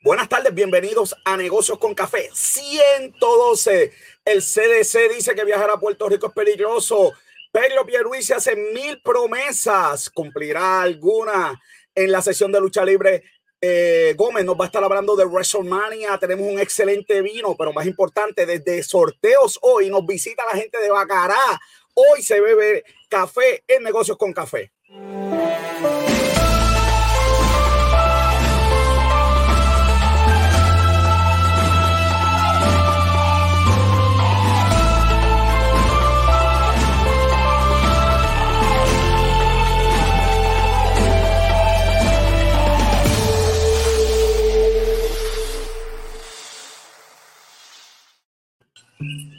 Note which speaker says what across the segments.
Speaker 1: Buenas tardes, bienvenidos a Negocios con Café 112. El CDC dice que viajar a Puerto Rico es peligroso. Pedro Pierluisi hace mil promesas. ¿Cumplirá alguna en la sesión de lucha libre? Eh, Gómez nos va a estar hablando de WrestleMania. Tenemos un excelente vino, pero más importante, desde sorteos hoy nos visita la gente de Bacará. Hoy se bebe café en Negocios con Café.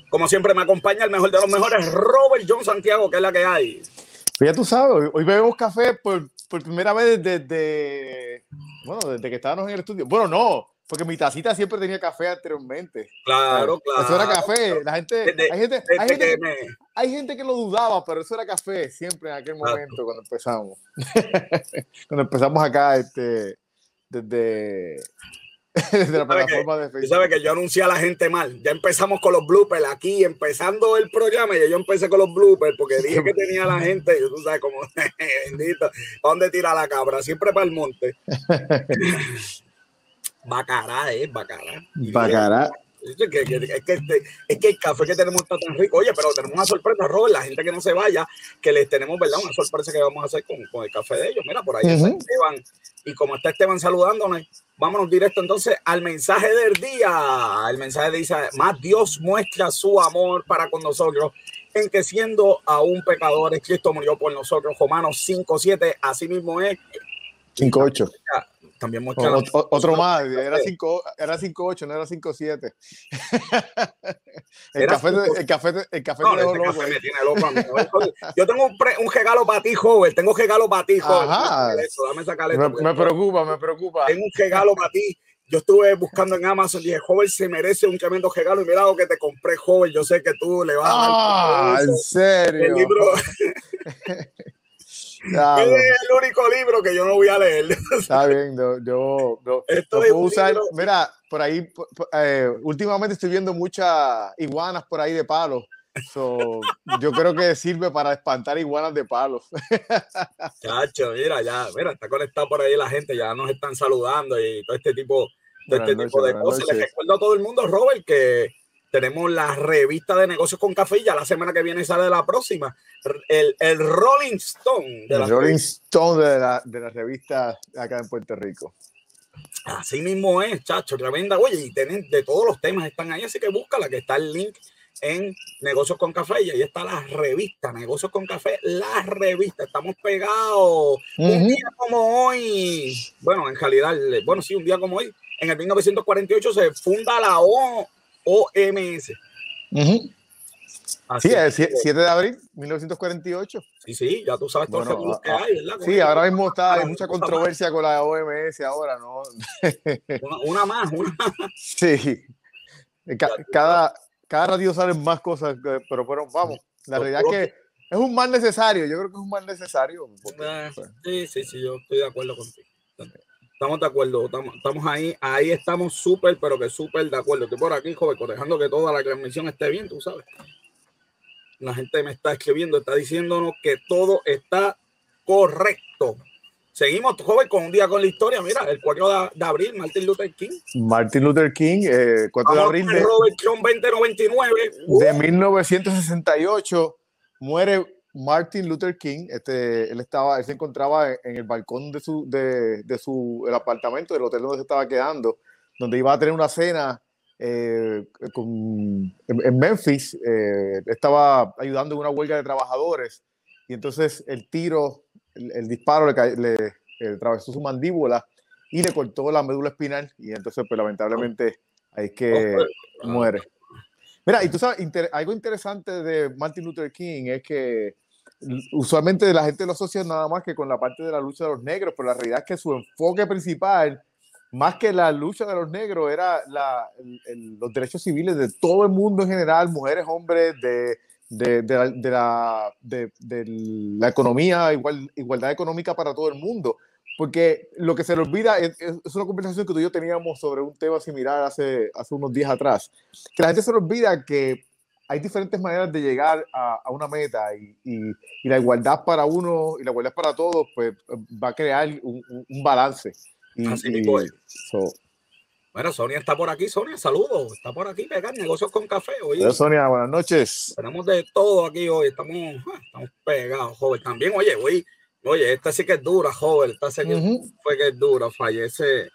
Speaker 1: Como siempre me acompaña el mejor de los mejores, Robert John Santiago, que es la que hay.
Speaker 2: Pues ya tú sabes, hoy bebemos café por, por primera vez desde, bueno, desde que estábamos en el estudio. Bueno, no, porque mi tacita siempre tenía café anteriormente.
Speaker 1: Claro, claro.
Speaker 2: Eso era café. La gente, hay, gente, hay, gente que, hay, gente, que lo dudaba, pero eso era café siempre en aquel momento cuando empezamos. cuando empezamos acá, este, desde, desde la plataforma
Speaker 1: que,
Speaker 2: de Facebook.
Speaker 1: sabes que yo anuncié a la gente mal. Ya empezamos con los bloopers aquí, empezando el programa, y yo empecé con los bloopers porque dije que tenía la gente, y tú sabes, como bendito, ¿dónde tira la cabra? Siempre para el monte. Bacará, eh, bacará.
Speaker 2: Bacará.
Speaker 1: Es que, es, que, este, es que el café que tenemos está tan rico. Oye, pero tenemos una sorpresa, Robert, la gente que no se vaya, que les tenemos, ¿verdad? Una sorpresa que vamos a hacer con, con el café de ellos. Mira, por ahí uh -huh. está Esteban. Y como está Esteban saludándonos, vámonos directo entonces al mensaje del día. El mensaje dice, más Dios muestra su amor para con nosotros en que siendo aún pecadores, Cristo murió por nosotros. Romanos 5, 7, así mismo es.
Speaker 2: 5, 8
Speaker 1: también muestra
Speaker 2: o, o, otro más, era 5 era 8, no era 5 7. el, café, el café el café
Speaker 1: no, este loco, café me tiene loco a mí. Yo tengo un, pre, un regalo para ti, joven. Tengo un regalo para ti, joven.
Speaker 2: Eso,
Speaker 1: dame
Speaker 2: me, me preocupa, me preocupa.
Speaker 1: Tengo un regalo para ti. Yo estuve buscando en Amazon y dije, joven, se merece un tremendo regalo. Y mira lo que te compré, joven. Yo sé que tú le vas a dar.
Speaker 2: Ah, en serio.
Speaker 1: El libro. Claro. Es el único libro que yo no voy a leer.
Speaker 2: Está bien, yo, yo, yo
Speaker 1: Esto
Speaker 2: puedo usar. Libro. Mira, por ahí, eh, últimamente estoy viendo muchas iguanas por ahí de palos. So, yo creo que sirve para espantar iguanas de palos.
Speaker 1: Chacho, mira, ya, mira, está conectado por ahí la gente, ya nos están saludando y todo este tipo, todo este
Speaker 2: noches,
Speaker 1: tipo de cosas. Les recuerdo a todo el mundo, Robert, que tenemos la revista de negocios con café y ya la semana que viene sale la próxima. El, el Rolling Stone.
Speaker 2: De el la Rolling revista. Stone de la, de la revista acá en Puerto Rico.
Speaker 1: Así mismo es, chacho, tremenda. Oye, y tienen de todos los temas están ahí, así que búscala, que está el link en Negocios con Café y ahí está la revista, Negocios con Café, la revista. Estamos pegados. Uh -huh. Un día como hoy, bueno, en realidad, bueno, sí, un día como hoy, en el 1948 se funda la O, OMS.
Speaker 2: Uh -huh. sí, el 7 de abril 1948.
Speaker 1: Sí, sí, ya tú sabes todo bueno, el que hay, ¿verdad?
Speaker 2: Sí, ahora mismo está, hay mucha controversia con la OMS ahora, ¿no?
Speaker 1: Una, una más, una más.
Speaker 2: Sí. Cada, cada ratito salen más cosas, pero bueno, vamos. La realidad es que es un mal necesario. Yo creo que es un mal necesario. Porque,
Speaker 1: eh, sí, sí, sí, yo estoy de acuerdo contigo. Estamos de acuerdo, estamos, estamos ahí, ahí estamos súper, pero que súper de acuerdo. Estoy por aquí, joven, cotejando que toda la transmisión esté bien, tú sabes. La gente me está escribiendo, está diciéndonos que todo está correcto. Seguimos, joven, con un día con la historia. Mira, el 4 de, abril, Martin Luther King.
Speaker 2: Martin Luther King, eh, 4 de abril de,
Speaker 1: Robert John 2099.
Speaker 2: de 1968 muere Martin Luther King. Este, él estaba, él se encontraba en el balcón de su, de, de su el apartamento del hotel donde se estaba quedando, donde iba a tener una cena eh, con, en, en, Memphis. Eh, estaba ayudando en una huelga de trabajadores y entonces el tiro el, el disparo le, le, le, atravesó su mandíbula y le cortó la médula espinal y entonces pues lamentablemente ahí es que muere. Mira, y tú sabes, inter, algo interesante de Martin Luther King es que usualmente la gente lo asocia nada más que con la parte de la lucha de los negros, pero la realidad es que su enfoque principal, más que la lucha de los negros, era la, el, el, los derechos civiles de todo el mundo en general, mujeres, hombres, de, de, de, la, de, la, de, la economía, igual, igualdad económica para todo el mundo. Porque lo que se le olvida es, es, una conversación que tú y yo teníamos sobre un tema similar hace, hace unos días atrás, que la gente se le olvida que hay diferentes maneras de llegar a, a una meta y, y, y, la igualdad para uno y la igualdad para todos, pues va a crear un, un balance. Y,
Speaker 1: Así y, so, bueno, Sonia está por aquí. Sonia, saludos. Está por aquí pegar negocios con café. Oye,
Speaker 2: Hola, Sonia, buenas noches.
Speaker 1: Tenemos de todo aquí hoy. Estamos, ah, estamos pegados, joven. También, oye, hoy, oye, esta sí que es dura, joven. Esta sí que uh -huh. fue que es dura. Fallece.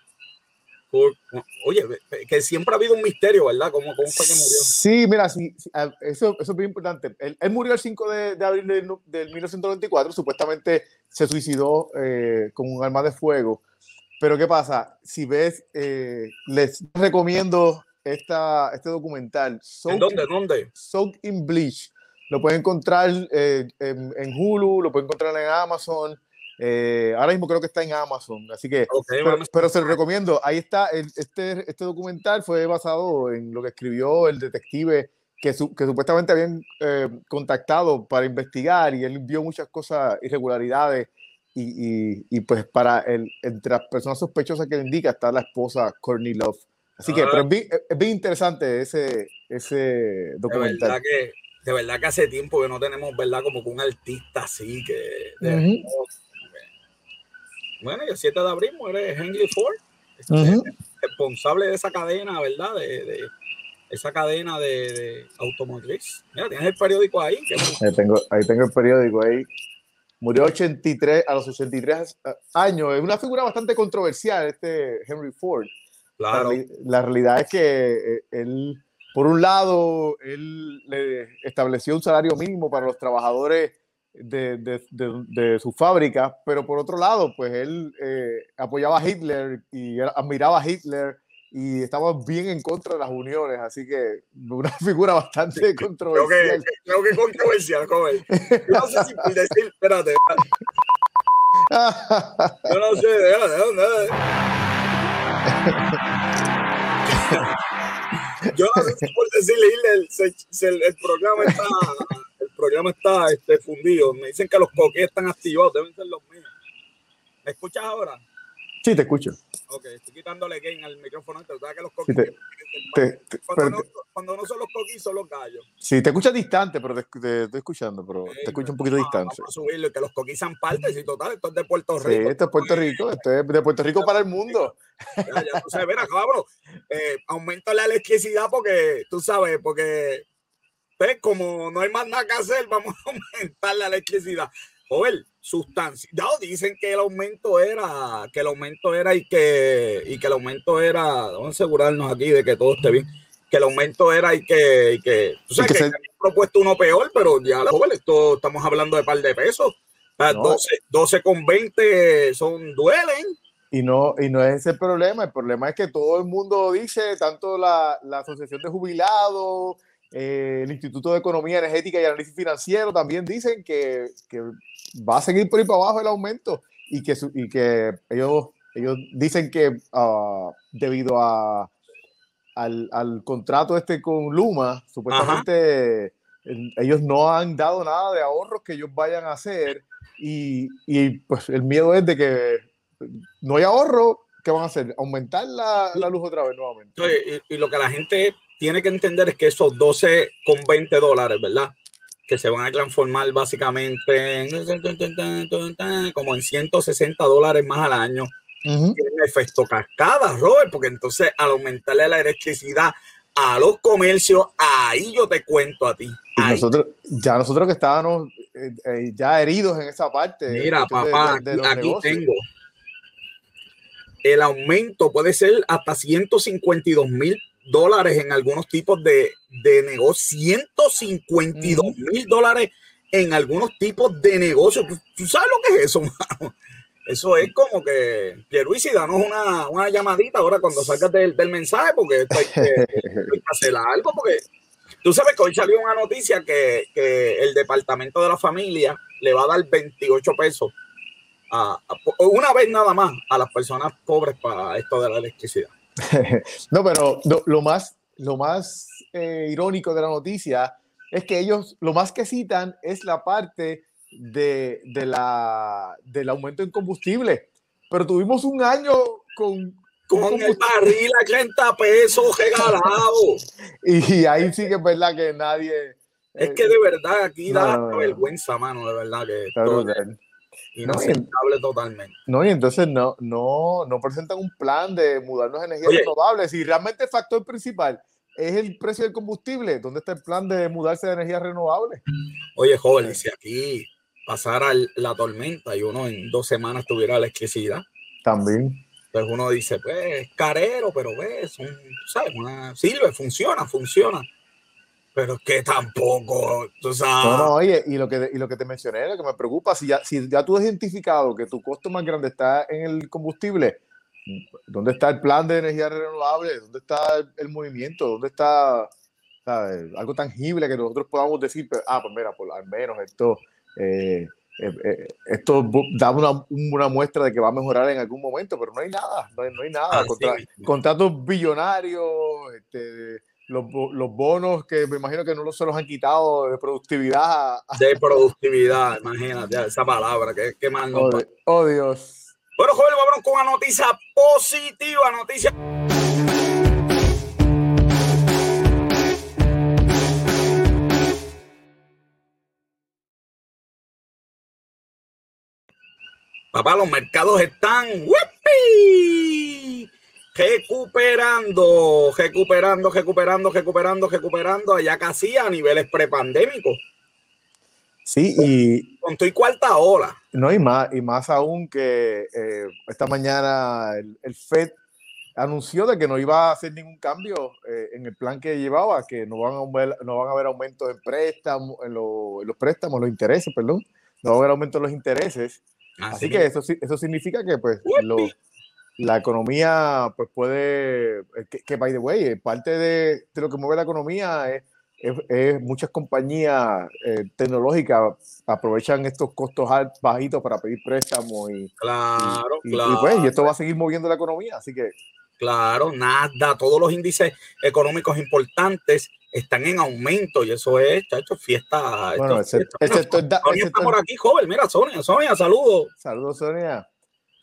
Speaker 1: Oye, que siempre ha habido un misterio, ¿verdad? ¿Cómo, cómo fue que murió?
Speaker 2: Sí, mira, sí, sí eso, eso es muy importante. Él, él, murió el 5 de, de abril del, del 1994. Supuestamente se suicidó eh, con un arma de fuego. Pero ¿qué pasa? Si ves, eh, les recomiendo esta, este documental.
Speaker 1: Soak, ¿En dónde? ¿Dónde?
Speaker 2: Soak in Bleach. Lo pueden encontrar eh, en, en, Hulu, lo pueden encontrar en Amazon. Eh, ahora mismo creo que está en Amazon, así que,
Speaker 1: okay,
Speaker 2: pero, pero, se lo recomiendo. Ahí está, el, este, este documental fue basado en lo que escribió el detective que, su, que supuestamente habían eh, contactado para investigar y él vio muchas cosas, irregularidades y, y, y, pues para el, entre las personas sospechosas que le indica está la esposa Courtney Love. Así que, ah. pero es bien, es bien, interesante ese, ese documental.
Speaker 1: De verdad, que, de verdad que hace tiempo que no tenemos, ¿verdad? Como que un artista así que... De, uh -huh. Bueno, y el 7 de abril muere Henry Ford, uh -huh. responsable de esa cadena, ¿verdad? De, de esa cadena de, de, automotriz. Mira, tienes el periódico ahí.
Speaker 2: Ahí tengo, ahí tengo el periódico ahí. Murió 83, a los 83 años. Es una figura bastante controversial este Henry Ford.
Speaker 1: Claro.
Speaker 2: La, la realidad es que él, por un lado, él le estableció un salario mínimo para los trabajadores de, de, de, de su fábrica, pero por otro lado, pues él eh, apoyaba a Hitler y admiraba a Hitler y estaba bien en contra de las uniones, así que una figura bastante sí, controversial.
Speaker 1: Creo que, creo que controversial, joven. Yo no sé si por decir, espérate. Yo no sé, déjame, déjame. Yo no sé si por decirle se, se, el programa está programa está este, fundido. Me dicen que los coquetes están activados, deben ser los míos. ¿Me escuchas ahora?
Speaker 2: Sí, te escucho.
Speaker 1: Ok, estoy quitándole gain al micrófono. ¿Sabes que los coquetes? Sí,
Speaker 2: te, te,
Speaker 1: cuando, no, cuando, no, son los coquis, son los gallos.
Speaker 2: Sí, te escuchas distante, pero te, te estoy escuchando, pero sí, te escucho un poquito distante.
Speaker 1: Vamos a subirlo, que los coquis sean partes y total, esto es de Puerto Rico.
Speaker 2: Sí, esto es Puerto Rico, esto es de Puerto Rico para el mundo.
Speaker 1: Ya, ya tú sabes, mira, cabrón, eh, aumenta la electricidad porque, tú sabes, porque pues como no hay más nada que hacer, vamos a aumentar la electricidad. Joder, sustancia. Ya dicen que el aumento era, que el aumento era y que, y que el aumento era, vamos a asegurarnos aquí de que todo esté bien, que el aumento era y que, y que tú sabes que, que se... propuesto uno peor, pero ya, joder, esto estamos hablando de par de pesos. No. 12, 12 con 20 son, duelen.
Speaker 2: Y no, y no es ese el problema, el problema es que todo el mundo dice, tanto la, la Asociación de Jubilados, eh, el Instituto de Economía Energética y Análisis Financiero también dicen que, que, va a seguir por ahí para abajo el aumento y que, y que ellos, ellos dicen que uh, debido a, al, al, contrato este con Luma, supuestamente el, ellos no han dado nada de ahorros que ellos vayan a hacer y, y pues el miedo es de que no hay ahorro, ¿qué van a hacer? ¿Aumentar la, la luz otra vez nuevamente?
Speaker 1: Y, y, lo que la gente tiene que entender es que esos 12 con 20 dólares, ¿verdad? Que se van a transformar básicamente en, como en 160 dólares más al año. Uh -huh. Tiene efecto cascada, Robert, porque entonces al aumentarle la electricidad a los comercios, ahí yo te cuento a ti.
Speaker 2: Nosotros, ya nosotros que estábamos eh, eh, ya heridos en esa parte.
Speaker 1: Mira, papá, de, de, de aquí negocios. tengo. El aumento puede ser hasta 152 mil dólares en algunos tipos de, de negocios, 152 mil dólares en algunos tipos de negocios. ¿Tú, ¿Tú, sabes lo que es eso, mano? Eso es como que, Pierluisi, danos una, una llamadita ahora cuando salgas del, del mensaje, porque hay que, hacer algo, porque tú sabes que hoy salió una noticia que, que, el Departamento de la Familia le va a dar 28 pesos a, una vez nada más a las personas pobres para esto de la electricidad.
Speaker 2: no, pero lo, lo más, lo más eh, irónico de la noticia es que ellos lo más que citan es la parte de, de la, del aumento en combustible. pero tuvimos un año con
Speaker 1: con el barril a 30 pesos regalado.
Speaker 2: y ahí sí que es verdad que nadie.
Speaker 1: Es que de verdad aquí da vergüenza, mano, de verdad que. Inaceptable totalmente.
Speaker 2: No, y entonces no, no, no presentan un plan de mudarnos a energías renovables. Y realmente el factor principal es el precio del combustible. ¿Dónde está el plan de mudarse de energías renovables?
Speaker 1: Oye, joven, si aquí pasara la tormenta y uno en dos semanas tuviera electricidad.
Speaker 2: También.
Speaker 1: Entonces uno dice, pues, es carero, pero ves, ¿sabes? sirve, funciona, funciona. Pero es que tampoco, tú sabes.
Speaker 2: No, no, oye, y lo que, y lo que te mencioné, lo que me preocupa, si ya, si ya tú has identificado que tu costo más grande está en el combustible, ¿dónde está el plan de energía renovable? ¿Dónde está el, movimiento? ¿Dónde está algo tangible que nosotros podamos decir, ah, pues mira, por, al menos esto eh, eh, eh, esto da una, una, muestra de que va a mejorar en algún momento, pero no hay nada, no hay, nada. Ah, contratos billonarios, este, los, los, bonos que me imagino que no se los han quitado de productividad.
Speaker 1: De productividad, imagínate esa palabra, que, que mal
Speaker 2: no. Oh, oh, Dios.
Speaker 1: Bueno, joven, vamos con una noticia positiva, noticia. Papá, los mercados están recuperando, recuperando, recuperando, recuperando, recuperando, allá casi a niveles prepandémicos.
Speaker 2: Sí, y.
Speaker 1: Con tu y cuarta ola.
Speaker 2: No, y más, y más aún que eh, esta mañana el, FED anunció de que no iba a hacer ningún cambio eh, en el plan que llevaba, que no van a haber, no van a haber aumentos en préstamos, en, los préstamos, los intereses, perdón, no va a haber aumentos en los intereses. Así, que eso, eso significa que pues la economía pues puede, eh, que, by the way, parte de, de, lo que mueve la economía es, es, muchas compañías eh, tecnológicas aprovechan estos costos bajitos para pedir préstamos y,
Speaker 1: claro,
Speaker 2: y,
Speaker 1: claro.
Speaker 2: pues, y esto va a seguir moviendo la economía, así que...
Speaker 1: Claro, nada, todos los índices económicos importantes están en aumento y eso es, chacho, fiesta.
Speaker 2: Bueno, ese, Sonia
Speaker 1: está por aquí, joven. Mira, Sonia, Sonia, saludos.
Speaker 2: Saludos, Sonia.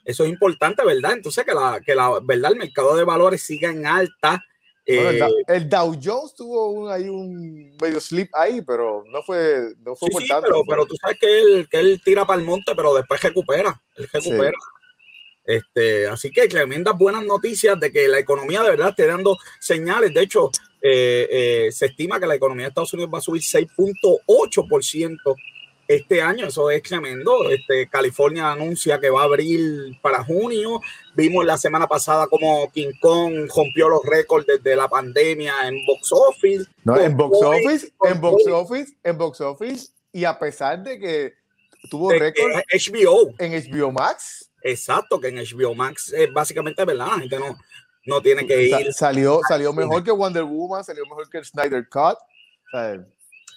Speaker 1: Eso es importante, ¿verdad? Entonces, que la, que la verdad, el mercado de valores siga en alta.
Speaker 2: Eh, el, Dow Jones tuvo un, ahí un medio slip ahí, pero no fue, no fue
Speaker 1: sí, pero, pero, tú sabes que él, que él tira para el monte, pero después recupera. Él recupera. Este, así que tremendas buenas noticias de que la economía de verdad esté dando señales. De hecho, eh, eh, se estima que la economía de Estados Unidos va a subir 6.8% este año. Eso es tremendo. Este, California anuncia que va a abrir para junio. Vimos la semana pasada como King Kong rompió los récords desde la pandemia en box office.
Speaker 2: No, en box office, en box office, en box office. Y a pesar de que tuvo récord
Speaker 1: HBO.
Speaker 2: en HBO Max
Speaker 1: Exacto, que en HBO Max es básicamente verdad, la gente no, no tiene que ir.
Speaker 2: Salió, salió mejor que Wonder Woman, salió mejor que el Snyder Cut.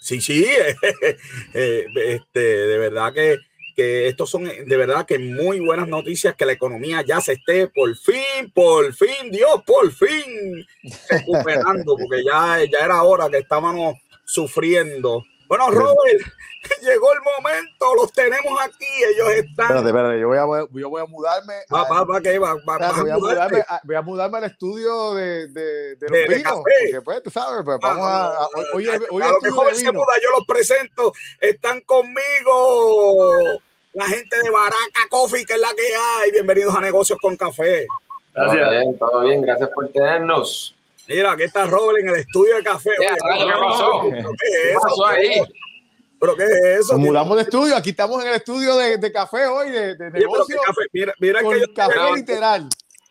Speaker 1: sí, sí, eh, este, de verdad que, que estos son de verdad que muy buenas noticias que la economía ya se esté por fin, por fin, Dios, por fin recuperando, porque ya, ya era hora que estábamos sufriendo bueno, Robert, llegó el momento, los tenemos aquí, ellos están.
Speaker 2: Espérate, espérate, yo voy a, yo voy a mudarme.
Speaker 1: Va, va, va,
Speaker 2: voy, a mudarme, voy a mudarme al estudio de, de, de los vinos. Porque, pues, tú sabes, pues, vamos a. Hoy, hoy a
Speaker 1: lo mejor se muda, yo los presento. Están conmigo la gente de Baraca Coffee, que es la que hay. Bienvenidos a Negocios con Café.
Speaker 3: Gracias. Todo bien, todo bien, gracias por tenernos.
Speaker 1: Mira, aquí está Robert en el estudio de café.
Speaker 3: ¿Qué, pasó? ¿Qué, pasó ahí?
Speaker 1: ¿Pero qué es eso?
Speaker 2: Nos mudamos de estudio. Aquí estamos en el estudio de, de café hoy, de, de negocio.
Speaker 1: Mira, mira
Speaker 2: con
Speaker 1: que yo
Speaker 2: café literal.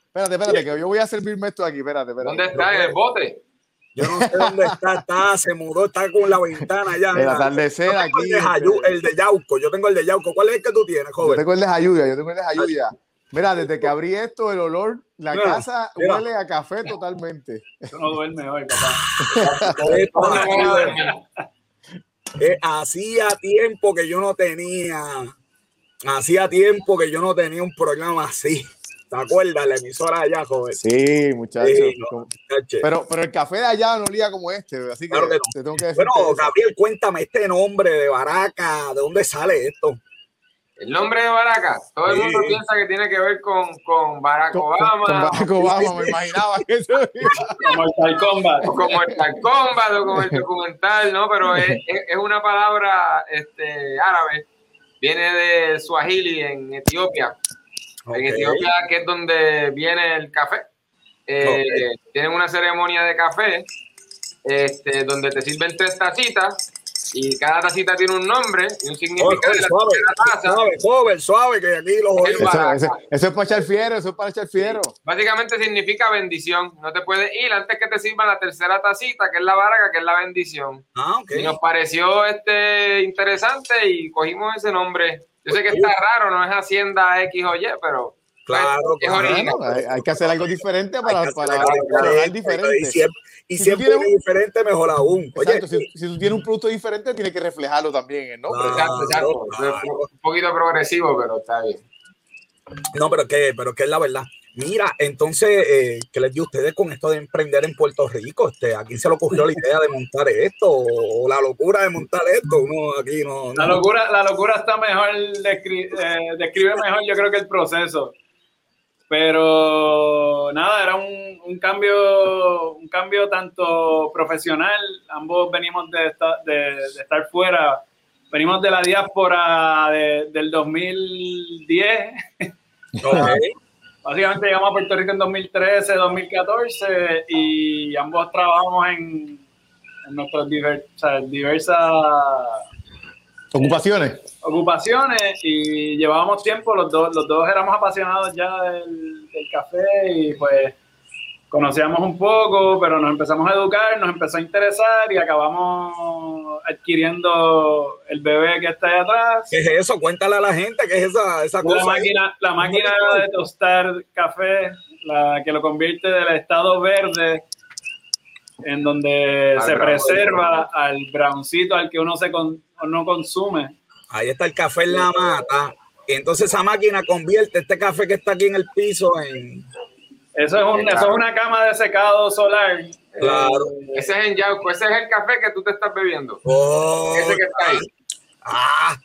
Speaker 2: Espérate, espérate, que yo voy a servirme esto aquí. Espérate, espérate.
Speaker 3: ¿Dónde está? ¿En el bote?
Speaker 1: Yo no sé dónde está, está, se mudó, está con la ventana allá.
Speaker 2: El atardecer aquí.
Speaker 1: El de, Jayu, el de Yauco, yo tengo el de Yauco. ¿Cuál es el que tú tienes, joven?
Speaker 2: Yo tengo el de Jayuya, yo tengo el de Jayuya. Mira, desde que abrí esto, el olor, la casa huele a café totalmente.
Speaker 3: No duermes hoy,
Speaker 1: papá. Eh, hacía tiempo que yo no tenía, hacía tiempo que yo no tenía un programa así. ¿Te acuerdas? La emisora allá, joven.
Speaker 2: Sí, muchachos. pero, pero el café de allá no olía como este, así que,
Speaker 1: tengo que Bueno, Gabriel, cuéntame este nombre de Baraca, ¿de dónde sale esto?
Speaker 3: El nombre de Baraca, todo el mundo piensa que tiene que ver con, con Barack Obama.
Speaker 2: Con, Barack Obama, me imaginaba que eso
Speaker 3: Como el. O como el Tal Combat o como el documental, ¿no? Pero es, es, una palabra este, árabe, viene de Swahili en Etiopía. En Etiopía, que es donde viene el café. Eh, tienen una ceremonia de café este, donde te sirven tres tacitas y cada tacita tiene un nombre y un significado.
Speaker 1: suave, suave, suave, suave, que aquí los
Speaker 2: eso, eso, es para echar fiero, eso es para echar fiero.
Speaker 3: Básicamente significa bendición. No te puedes ir antes que te sirva la tercera tacita, que es la baraga, que es la bendición.
Speaker 1: Ah, okay.
Speaker 3: Y nos pareció este interesante y cogimos ese nombre. Yo sé que está raro, no es Hacienda X o Y, pero
Speaker 1: Claro,
Speaker 2: hay, que hacer algo diferente para, para, diferente.
Speaker 1: Y siempre, es diferente, mejor aún.
Speaker 2: Oye, si, tú tienes un producto diferente, tiene que reflejarlo también en
Speaker 3: exacto, Un poquito progresivo, pero está bien.
Speaker 1: No, pero que, pero que es la verdad. Mira, entonces, eh, ¿qué les dio ustedes con esto de emprender en Puerto Rico? Este, ¿A quién se le ocurrió la idea de montar esto? ¿O la locura de montar esto? No, aquí no,
Speaker 3: La, locura, la locura está mejor, eh, describe mejor yo creo que el proceso. Pero nada, era un, un, cambio, un cambio tanto profesional, ambos venimos de, estar, de, estar fuera, venimos de la diáspora del 2010. Básicamente llegamos a Puerto Rico en 2013, 2014 y ambos trabajamos en, en nuestras diversas
Speaker 2: Ocupaciones.
Speaker 3: Ocupaciones y llevábamos tiempo, los dos, los dos éramos apasionados ya del, café y pues conocíamos un poco, pero nos empezamos a educar, nos empezó a interesar y acabamos adquiriendo el bebé que está ahí atrás.
Speaker 1: ¿Qué es eso? Cuéntale a la gente qué es esa, esa cosa.
Speaker 3: La máquina, la máquina de tostar café, la que lo convierte del estado verde en donde se preserva al browncito al que uno se no consume.
Speaker 1: Ahí está el café en la mata. Y entonces esa máquina convierte este café que está aquí en el piso en.
Speaker 3: Eso es, un, eso es una cama de secado solar.
Speaker 1: Claro.
Speaker 3: ese es en Yauco, ese es el café que tú te estás bebiendo.
Speaker 1: Oh,
Speaker 3: ese que está ahí.
Speaker 1: Ah,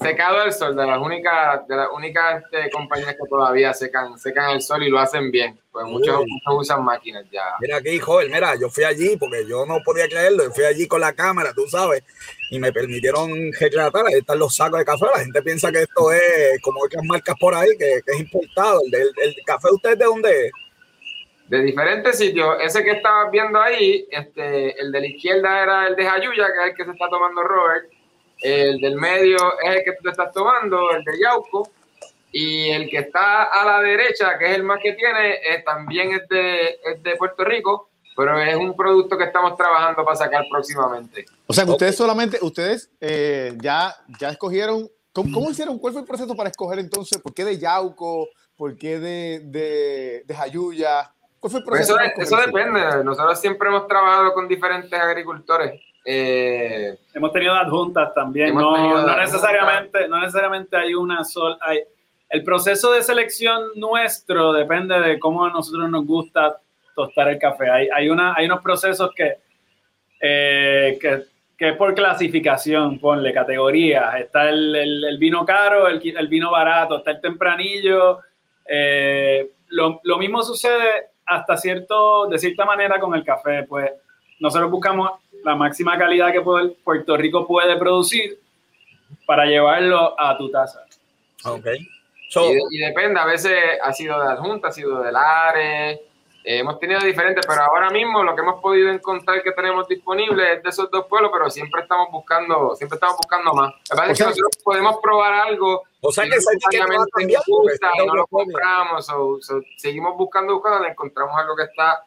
Speaker 3: secado al sol, de las únicas, de las únicas este, compañías que todavía secan, secan el sol y lo hacen bien. Pues muchos, usan máquinas ya.
Speaker 1: Mira aquí, joven, mira, yo fui allí porque yo no podía creerlo. fui allí con la cámara, tú sabes, y me permitieron retratar. Ahí están los sacos de café. La gente piensa que esto es como otras marcas por ahí, que, es importado. El, el, café de ustedes de dónde es?
Speaker 3: de diferentes sitios. Ese que estabas viendo ahí, este, el de la izquierda era el de Jayuya, que es el que se está tomando Robert. El del medio es el que tú te estás tomando, el de Yauco. Y el que está a la derecha, que es el más que tiene, también es de, es de Puerto Rico, pero es un producto que estamos trabajando para sacar próximamente.
Speaker 2: O sea, que ustedes solamente, ustedes eh, ya, ya escogieron, ¿cómo, hicieron? ¿Cuál fue el proceso para escoger entonces? ¿Por qué de Yauco? ¿Por qué de, de, de Jayuya? ¿Cuál fue el
Speaker 3: pues proceso? eso, eso depende. Nosotros siempre hemos trabajado con diferentes agricultores eh, hemos tenido adjuntas también, no, necesariamente, no necesariamente hay una sola. Hay, el proceso de selección nuestro depende de cómo a nosotros nos gusta tostar el café. Hay, hay, una, hay unos procesos que, eh, que, que, es por clasificación, ponle categorías. Está el, el, vino caro, el, el, vino barato, está el tempranillo. Eh, lo, lo mismo sucede hasta cierto, de cierta manera con el café. Pues nosotros buscamos la máxima calidad que Puerto Rico puede producir para llevarlo a tu taza.
Speaker 1: Ok.
Speaker 3: y, depende, a veces ha sido de adjunta, ha sido del ARE, eh, hemos tenido diferentes, pero ahora mismo lo que hemos podido encontrar que tenemos disponible es de esos dos pueblos, pero siempre estamos buscando, siempre estamos buscando más. La verdad es que nosotros podemos probar algo.
Speaker 1: O sea que,
Speaker 3: no lo compramos, o, seguimos buscando, buscando, encontramos algo que está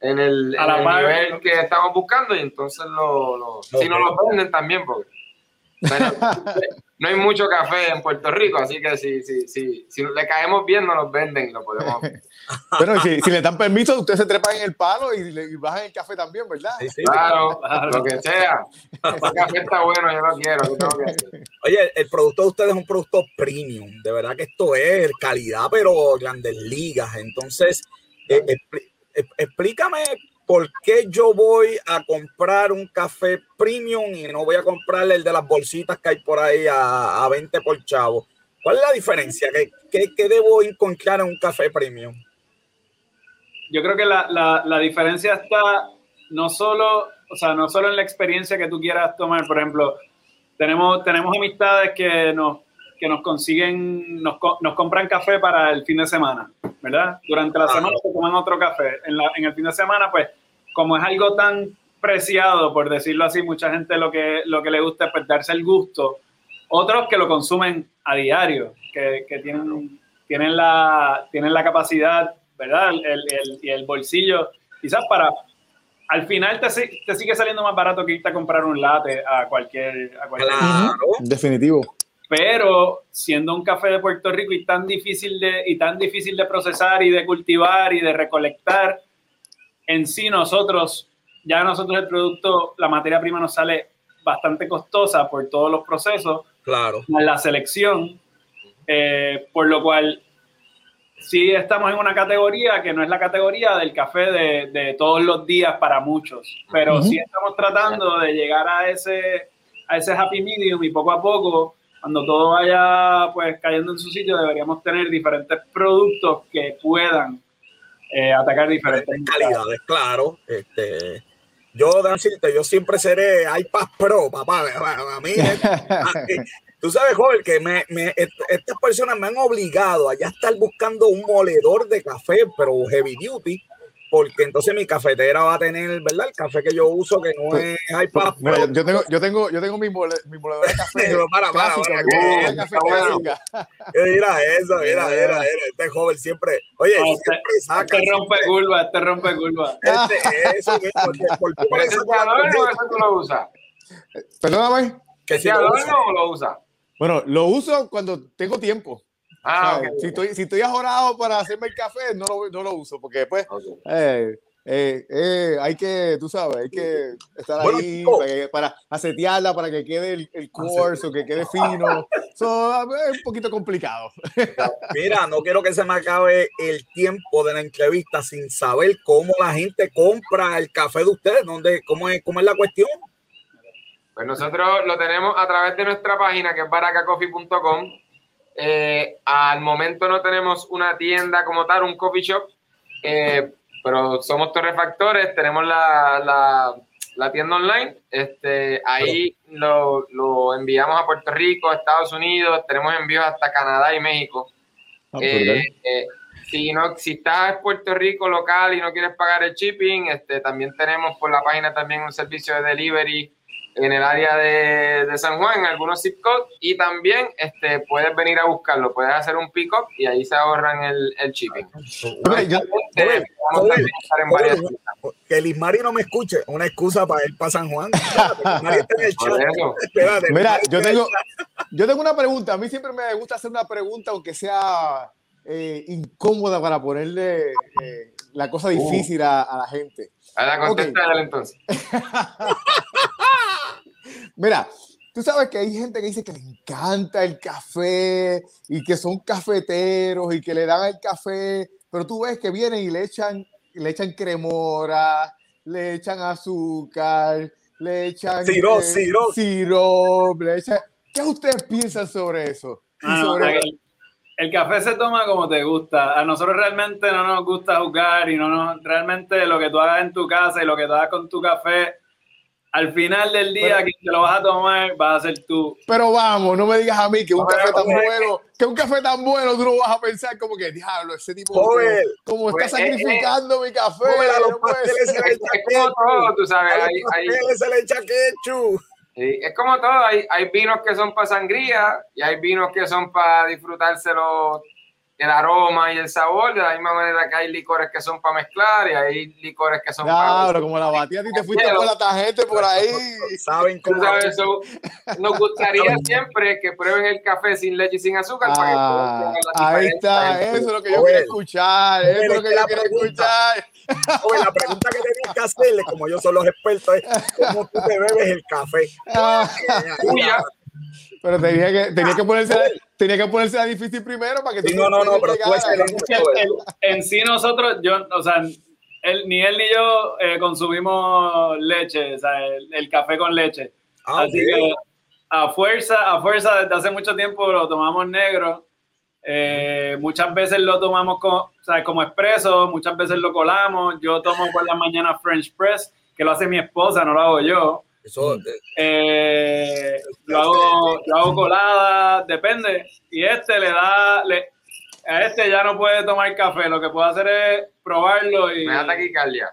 Speaker 3: en el, nivel que estamos buscando y entonces lo, si no lo venden también, porque no hay mucho café en Puerto Rico, así que si, si, si, si le caemos bien, no nos venden y lo podemos.
Speaker 2: Pero si, si le dan permiso, ustedes se trepan en el palo y, le, bajan el café también, ¿verdad?
Speaker 3: claro, lo que sea. El café está bueno, yo lo quiero.
Speaker 1: Oye, el producto de ustedes es un producto premium, de verdad que esto es calidad, pero grandes ligas. Entonces, eh, explícame ¿por qué yo voy a comprar un café premium y no voy a comprarle el de las bolsitas que hay por ahí a, a 20 por chavo? ¿Cuál es la diferencia? ¿Qué, qué, qué debo encontrar en un café premium?
Speaker 3: Yo creo que la, la, la, diferencia está no solo, o sea, no solo en la experiencia que tú quieras tomar. Por ejemplo, tenemos, tenemos amistades que nos, que nos consiguen, nos, nos compran café para el fin de semana, ¿verdad? Durante la semana se toman otro café. En, la, en el fin de semana, pues, como es algo tan preciado, por decirlo así, mucha gente lo que, lo que le gusta es pues, darse el gusto. Otros que lo consumen a diario, que, que tienen, tienen, la, tienen la capacidad, ¿verdad? El, el, y el bolsillo, quizás para... Al final te, te, sigue saliendo más barato que irte a comprar un latte a cualquier... A cualquier
Speaker 2: claro. Definitivo.
Speaker 3: Pero siendo un café de Puerto Rico y tan difícil de, y tan difícil de procesar y de cultivar y de recolectar, en sí nosotros, ya nosotros el producto, la materia prima nos sale bastante costosa por todos los procesos.
Speaker 1: Claro.
Speaker 3: La selección, eh, por lo cual sí estamos en una categoría que no es la categoría del café de, de todos los días para muchos, pero uh -huh. sí estamos tratando de llegar a ese, a ese happy medium y poco a poco, cuando todo vaya pues cayendo en su sitio, deberíamos tener diferentes productos que puedan eh, atacar diferentes
Speaker 1: calidades, claro. Este, yo, decirte, yo siempre seré iPad Pro, papá. A mí, tú sabes, joven, que me, me, estas personas me han obligado a ya estar buscando un moledor de café, pero heavy duty, porque entonces mi cafetera va a tener, ¿verdad? El café que yo uso, que no es iPad.
Speaker 2: Bueno, yo tengo, yo tengo, yo tengo mi, mole, mi de café.
Speaker 1: pero para, para,
Speaker 2: clásica,
Speaker 1: para,
Speaker 2: que, café
Speaker 1: bueno. Mira eso, mira, mira, mira, este joven siempre, oye,
Speaker 3: no,
Speaker 1: siempre
Speaker 3: te,
Speaker 1: saca.
Speaker 3: Te rompe curva, te rompe curva.
Speaker 1: Este, eso mismo, por, por, por
Speaker 4: ¿Ese adorno eso tú lo usas?
Speaker 2: Perdóname.
Speaker 4: ¿Que si adorno o lo usas?
Speaker 2: Bueno, lo uso cuando tengo tiempo.
Speaker 4: Ah,
Speaker 2: okay.
Speaker 4: okay.
Speaker 2: si, estoy, si estoy ajorado para hacerme el café, no lo, no lo uso, porque después okay. eh, eh, eh, hay que, tú sabes, hay que estar bueno, ahí no. para, para asetearla, para que quede el, el curso, que quede fino. So, es un poquito complicado.
Speaker 1: Mira, no quiero que se me acabe el tiempo de la entrevista sin saber cómo la gente compra el café de ustedes, ¿Dónde, cómo, es, cómo es la cuestión.
Speaker 4: Pues nosotros lo tenemos a través de nuestra página que es baracacoffee.com. Eh, al momento no tenemos una tienda como tal, un coffee shop, eh, pero somos torrefactores, tenemos la, la, la tienda online, este, ahí lo, lo, enviamos a Puerto Rico, Estados Unidos, tenemos envíos hasta Canadá y México.
Speaker 2: Ah,
Speaker 4: eh, si, no, si estás en Puerto Rico local y no quieres pagar el shipping, este, también tenemos por la página también un servicio de delivery en el área de, de, San Juan, en algunos zip codes, y también este, puedes venir a buscarlo, puedes hacer un pick-up y ahí se ahorran el, el shipping.
Speaker 1: Yo, que el Ismari no me escuche, una excusa para ir para San Juan.
Speaker 2: Mira, yo tengo, yo tengo una pregunta, a mí siempre me gusta hacer una pregunta, aunque sea eh, incómoda para ponerle eh, la cosa difícil uh. a, a, la gente.
Speaker 4: A la contesta okay. entonces.
Speaker 2: Mira, tú sabes que hay gente que dice que le encanta el café y que son cafeteros y que le dan el café, pero tú ves que vienen y le echan, le echan cremora, le echan azúcar, le echan
Speaker 1: sirop, eh, sirop.
Speaker 2: sirop, le echan... ¿Qué ustedes piensan sobre eso?
Speaker 3: Ah,
Speaker 2: sobre...
Speaker 3: el, café se toma como te gusta. A nosotros realmente no nos gusta jugar y no nos, realmente lo que tú hagas en tu casa y lo que tú hagas con tu café al final del día, pero, quien te lo vas a tomar va a ser tú.
Speaker 2: Pero vamos, no me digas a mí que un café tan bueno, que un café tan bueno, tú no vas a pensar como que, diablo, ese tipo,
Speaker 1: Joder,
Speaker 2: como, como está sacrificando eh, mi café.
Speaker 1: Joder, a los no pasteles se le echa
Speaker 4: ketchup. tú sabes.
Speaker 1: A los pasteles se le echa ketchup.
Speaker 4: Sí, es como todo, hay, hay vinos que son para sangría y hay vinos que son para disfrutárselo el aroma y el sabor, de la misma manera que hay licores que son para mezclar y hay licores que son
Speaker 2: claro,
Speaker 4: para...
Speaker 2: Claro, como la batida, y te fuiste por la tarjeta por ahí.
Speaker 1: Saben cómo...
Speaker 4: ¿Sabes eso? Nos gustaría siempre que prueben el café sin leche y sin azúcar
Speaker 2: ah, para que Ahí está, eso es lo que yo quiero escuchar, eso es lo que yo quiero escuchar.
Speaker 1: Oye, la pregunta que tenías que hacerle, como yo son los expertos, es ¿cómo tú te bebes el café?
Speaker 2: Pero tenía que, tenía que ponerse tenía que ponerse difícil primero para que
Speaker 1: sí, no, no, no, pero tú
Speaker 3: en, en sí nosotros, yo, o sea, él, ni él ni yo eh, consumimos leche, o sea, el, café con leche. Ah, Así que a fuerza, a fuerza, desde hace mucho tiempo lo tomamos negro. Eh, muchas veces lo tomamos como, o como expreso, muchas veces lo colamos. Yo tomo por la mañana French Press, que lo hace mi esposa, no lo hago yo. Eso, eh, lo, hago, lo hago colada, depende. Y este le da, le, a este ya no puede tomar café, lo que puedo hacer es probarlo y...
Speaker 4: Me da taquicardia.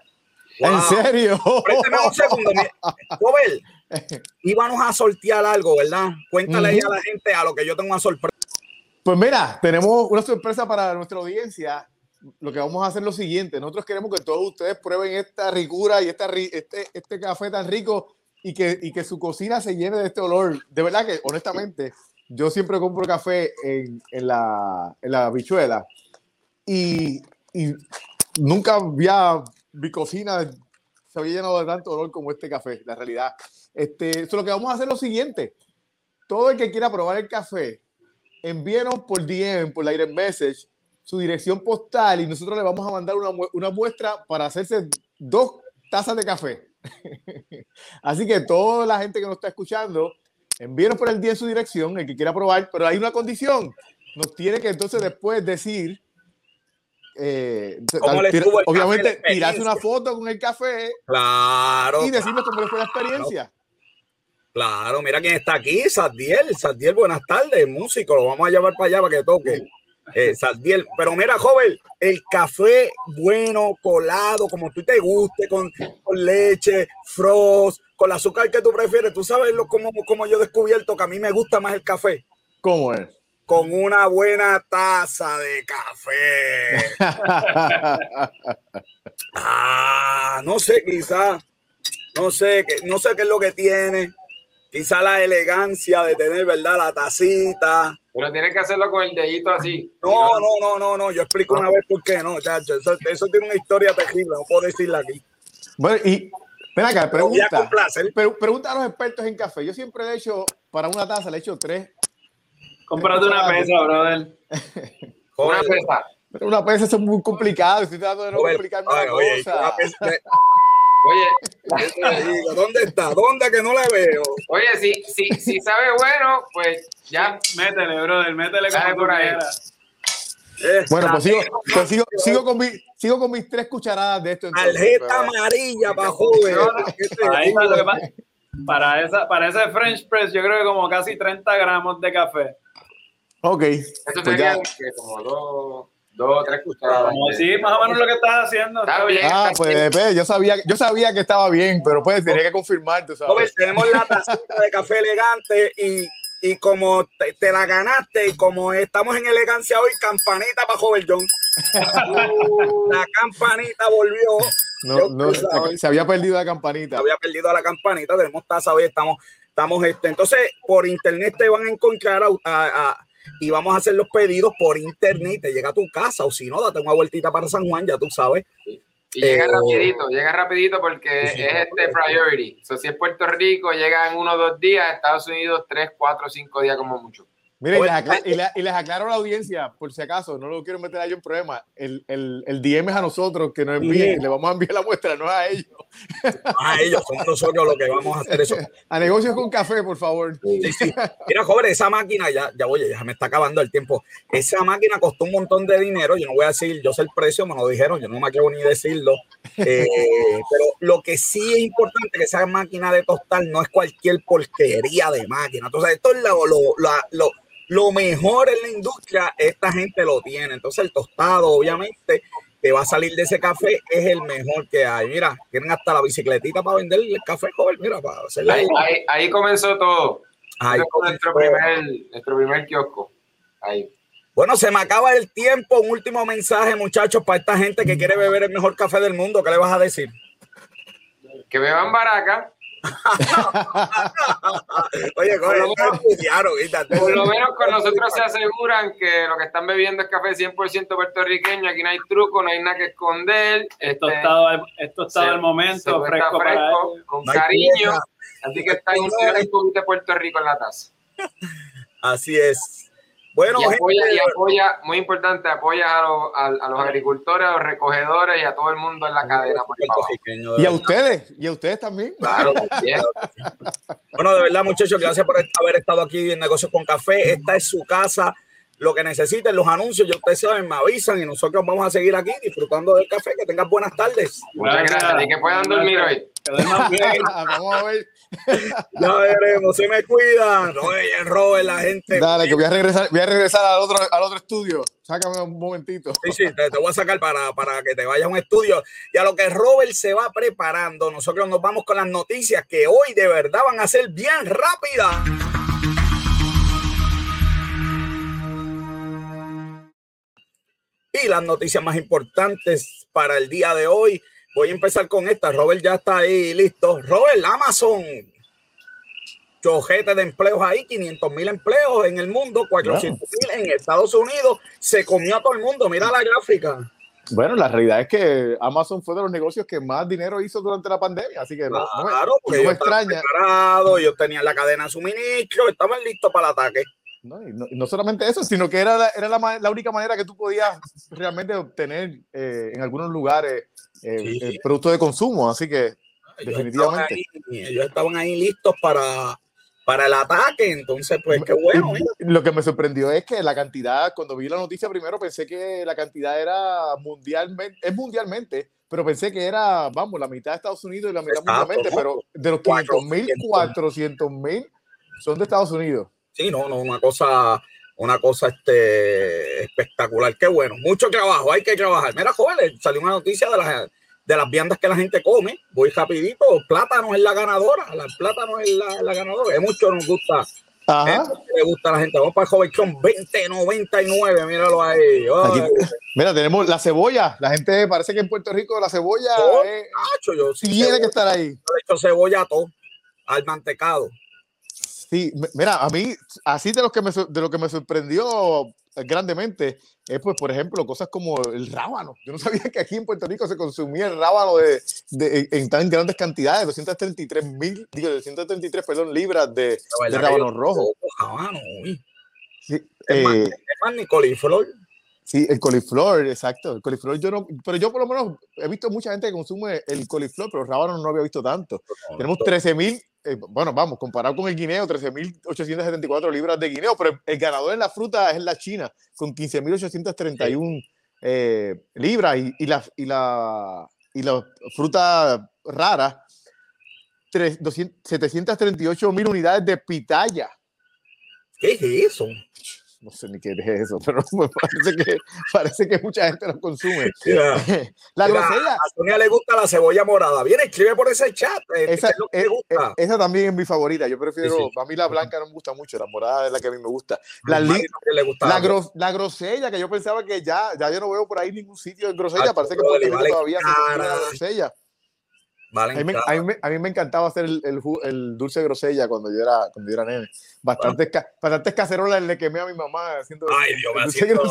Speaker 2: ¿En serio?
Speaker 1: Préstame un segundo. Robert, íbamos a sortear algo, ¿verdad? Cuéntale ahí a la gente a lo que yo tengo una sorpresa.
Speaker 2: Pues mira, tenemos una sorpresa para nuestra audiencia. Lo que vamos a hacer es lo siguiente. Nosotros queremos que todos ustedes prueben esta ricura y esta, este, este café tan rico y que, y que su cocina se llene de este olor. De verdad que, honestamente, yo siempre compro café en, en, la, en la bichuela y, y nunca había mi cocina se había llenado de tanto olor como este café, la realidad. Este, lo que vamos a hacer es lo siguiente. Todo el que quiera probar el café, envíenos por DM, por la direct message, su dirección postal y nosotros le vamos a mandar una, una muestra para hacerse dos tazas de café. Así que toda la gente que nos está escuchando, envíenos por el día en su dirección, el que quiera probar, pero hay una condición. Nos tiene que entonces después decir, eh, obviamente, tirarse una foto con el café
Speaker 1: claro,
Speaker 2: y decirnos cómo le fue la experiencia.
Speaker 1: Claro, mira quién está aquí, Sadiel. Sadiel, buenas tardes, músico. Lo vamos a llevar para allá para que toque. Eh, Sadiel. Pero mira, joven, el café bueno, colado, como tú te guste, con, con leche, frost, con el azúcar que tú prefieres. Tú sabes lo, cómo, cómo yo he descubierto que a mí me gusta más el café.
Speaker 2: ¿Cómo es?
Speaker 1: Con una buena taza de café. ah, no sé, quizá. No sé, no sé qué es lo que tiene. Quizá la elegancia de tener, ¿verdad? La tacita.
Speaker 4: Pero tienes que hacerlo con el dedito así.
Speaker 1: No, no, no, no, no. Yo explico una vez por qué no, chacho. Eso, eso tiene una historia terrible, no puedo decirla aquí.
Speaker 2: Bueno, y Ven acá, pregunta, pregunta a los expertos en café. Yo siempre he hecho, para una taza, le he hecho tres.
Speaker 3: Cómprate una pesa, brother.
Speaker 4: una pesa.
Speaker 2: Pero una pesa es muy complicado. Estoy tratando de no complicarme la cosa.
Speaker 1: Oye, ¿dónde está? ¿Dónde que no la veo?
Speaker 4: Oye, si, si, si sabe bueno, pues ya.
Speaker 3: Métele, brother, métele como por ahí.
Speaker 2: Bueno, pues sigo, pues sigo, sigo, con mi, sigo con mis tres cucharadas de esto.
Speaker 1: Tarjeta amarilla para joven.
Speaker 3: para, esa, para ese French press, yo creo que como casi 30 gramos de café.
Speaker 2: Ok.
Speaker 4: Esto pues ya. como dos, dos tres cucharadas.
Speaker 3: sí, más o menos lo que estás haciendo.
Speaker 2: Está bien. Ah, pues, pues, yo sabía, yo sabía que estaba bien, pero pues tenía que confirmar, tú sabes.
Speaker 1: tenemos la tacita de café elegante y y como te, la ganaste y como estamos en elegancia hoy, campanita para Joven John. la campanita volvió.
Speaker 2: No, no, se había perdido la campanita.
Speaker 1: Se había perdido la campanita, tenemos taza hoy, estamos, estamos este. Entonces, por internet te van a encontrar y vamos a hacer los pedidos por internet, te llega a tu casa, o si no, date una vueltita para San Juan, ya tú sabes.
Speaker 4: Y llega eh, rapidito, llega rapidito porque es este priority. So, si es Puerto Rico, llega en uno o dos días, Estados Unidos tres, cuatro, cinco días como mucho.
Speaker 2: Mire, y, les aclaro, a la audiencia, por si acaso, no lo quiero meter a ellos en problema. El, el, el DM es a nosotros que nos envíen, le vamos a enviar la muestra, no a ellos.
Speaker 1: A ellos, somos nosotros los que vamos a hacer eso.
Speaker 2: A negocios con café, por favor.
Speaker 1: Mira, joven, esa máquina, ya, ya voy, ya me está acabando el tiempo. Esa máquina costó un montón de dinero. Yo no voy a decir, yo sé el precio, me lo dijeron, yo no me quiero ni decirlo. Eh, pero lo que sí es importante que esa máquina de tostar no es cualquier porquería de máquina. Entonces, esto es lo, lo, lo lo mejor en la industria, esta gente lo tiene. Entonces el tostado, obviamente, que va a salir de ese café es el mejor que hay. Mira, tienen hasta la bicicletita para vender el café joven, mira, para hacerle
Speaker 4: ahí, ahí, comenzó todo. Ahí nuestro, primer, nuestro primer kiosco. Ahí.
Speaker 1: Bueno, se me acaba el tiempo. Un último mensaje, muchachos, para esta gente que quiere beber el mejor café del mundo. ¿Qué le vas a decir?
Speaker 4: Que beban baraca
Speaker 1: Oye, por, lo
Speaker 4: menos, con nosotros se aseguran que lo que están bebiendo es café 100% puertorriqueño. Aquí no hay truco, no hay nada que esconder.
Speaker 3: Esto está esto está el momento, fresco,
Speaker 4: con cariño. Así que está un de Puerto Rico en la taza.
Speaker 1: Así es.
Speaker 4: Bueno, y apoya, y apoya, muy importante, apoya a, los agricultores, a los recogedores y a todo el mundo en la cadena.
Speaker 2: y a ustedes, y a ustedes también.
Speaker 1: Claro, bueno, de verdad, muchachos, gracias por haber estado aquí en Negocios con Café. Esta es su casa lo que necesiten, los anuncios, ya ustedes saben, me avisan y nosotros vamos a seguir aquí disfrutando del café. Que tengan buenas tardes.
Speaker 4: Muchas gracias y que puedan dormir hoy.
Speaker 2: vamos a ver.
Speaker 1: Ya veremos, se me cuidan. Robert, Robert, la gente.
Speaker 2: Dale, que voy a regresar, voy a regresar al otro, al otro estudio. Sácame un momentito.
Speaker 1: Sí, sí, te, voy a sacar para, para que te vayas a un estudio. Y a lo que Robert se va preparando, nosotros nos vamos con las noticias que hoy de verdad van a ser bien rápidas. Y las noticias más importantes para el día de hoy. Voy a empezar con esta. Robert ya está ahí listo. Robert, Amazon. Chojete de empleos ahí, 500 mil empleos en el mundo, 400 mil en Estados Unidos. Se comió a todo el mundo. Mira la gráfica.
Speaker 2: Bueno, la realidad es que Amazon fue de los negocios que más dinero hizo durante la pandemia, así que
Speaker 1: no, claro, porque no me extraña. Ellos tenían la cadena de suministro, estaban listos para el ataque.
Speaker 2: ¿no? Y no, solamente eso, sino que era, la, era la, la, única manera que tú podías realmente obtener eh, en algunos lugares eh, el producto de consumo. Así que, definitivamente.
Speaker 1: ellos estaban ahí listos para, para el ataque, entonces, pues qué bueno.
Speaker 2: Lo que me sorprendió es que la cantidad, cuando vi la noticia primero, pensé que la cantidad era mundialmente, es mundialmente, pero pensé que era, vamos, la mitad de Estados Unidos y la mitad mundialmente, pero de los 500 mil, 400 mil son de Estados Unidos.
Speaker 1: Sí, no, no, una cosa, una cosa este, espectacular. Qué bueno, mucho trabajo, hay que trabajar. Mira, joven, salió una noticia de las, de las viandas que la gente come. Voy rapidito, plátano es la ganadora, la plátano es la, ganadora. Es mucho nos gusta. Ajá. le gusta a la gente. Vamos para el joven 2099, míralo ahí.
Speaker 2: mira, tenemos la cebolla. La gente parece que en Puerto Rico la cebolla oh, tiene que estar ahí. De
Speaker 1: hecho, cebolla todo, al mantecado.
Speaker 2: Sí, mira, a mí, así de lo que me, de lo que me sorprendió grandemente es, pues, por ejemplo, cosas como el rábano. Yo no sabía que aquí en Puerto Rico se consumía el rábano de, de en tan grandes cantidades, 233 mil, digo, 233, perdón, libras de, de rábano rojo. Rábano,
Speaker 1: sí, es, más, eh, es ni coliflor.
Speaker 2: Sí, el coliflor, exacto. El coliflor yo no, pero yo por lo menos he visto mucha gente que consume el coliflor, pero el rábano no había visto tanto. Tenemos 13 mil, eh, bueno, vamos, comparado con el guineo, 13.874 libras de guineo, pero el ganador en la fruta es la China, con 15.831 eh, libras y, y, la, y, la, y la fruta rara, 738 mil unidades de pitaya.
Speaker 1: ¿Qué es eso?
Speaker 2: No sé ni qué es eso, pero me parece que, parece que mucha gente lo consume.
Speaker 1: la grosella. A Sonia le gusta la cebolla morada. Viene, escribe por ese chat.
Speaker 2: Eh, esa, es, esa también es mi favorita. Yo prefiero, a mí la blanca no me gusta mucho, la morada es la que a mí me gusta. La, la, la, grosella, que yo pensaba que ya, ya yo no veo por ahí ningún sitio de grosella, parece que todavía se la grosella a, mí, a, mí, me encantaba hacer el, el, el, dulce grosella cuando yo era, cuando yo era nene. Bastantes, bueno. bastantes cacerolas le quemé a mi mamá haciendo
Speaker 1: Ay, Dios me haciendo...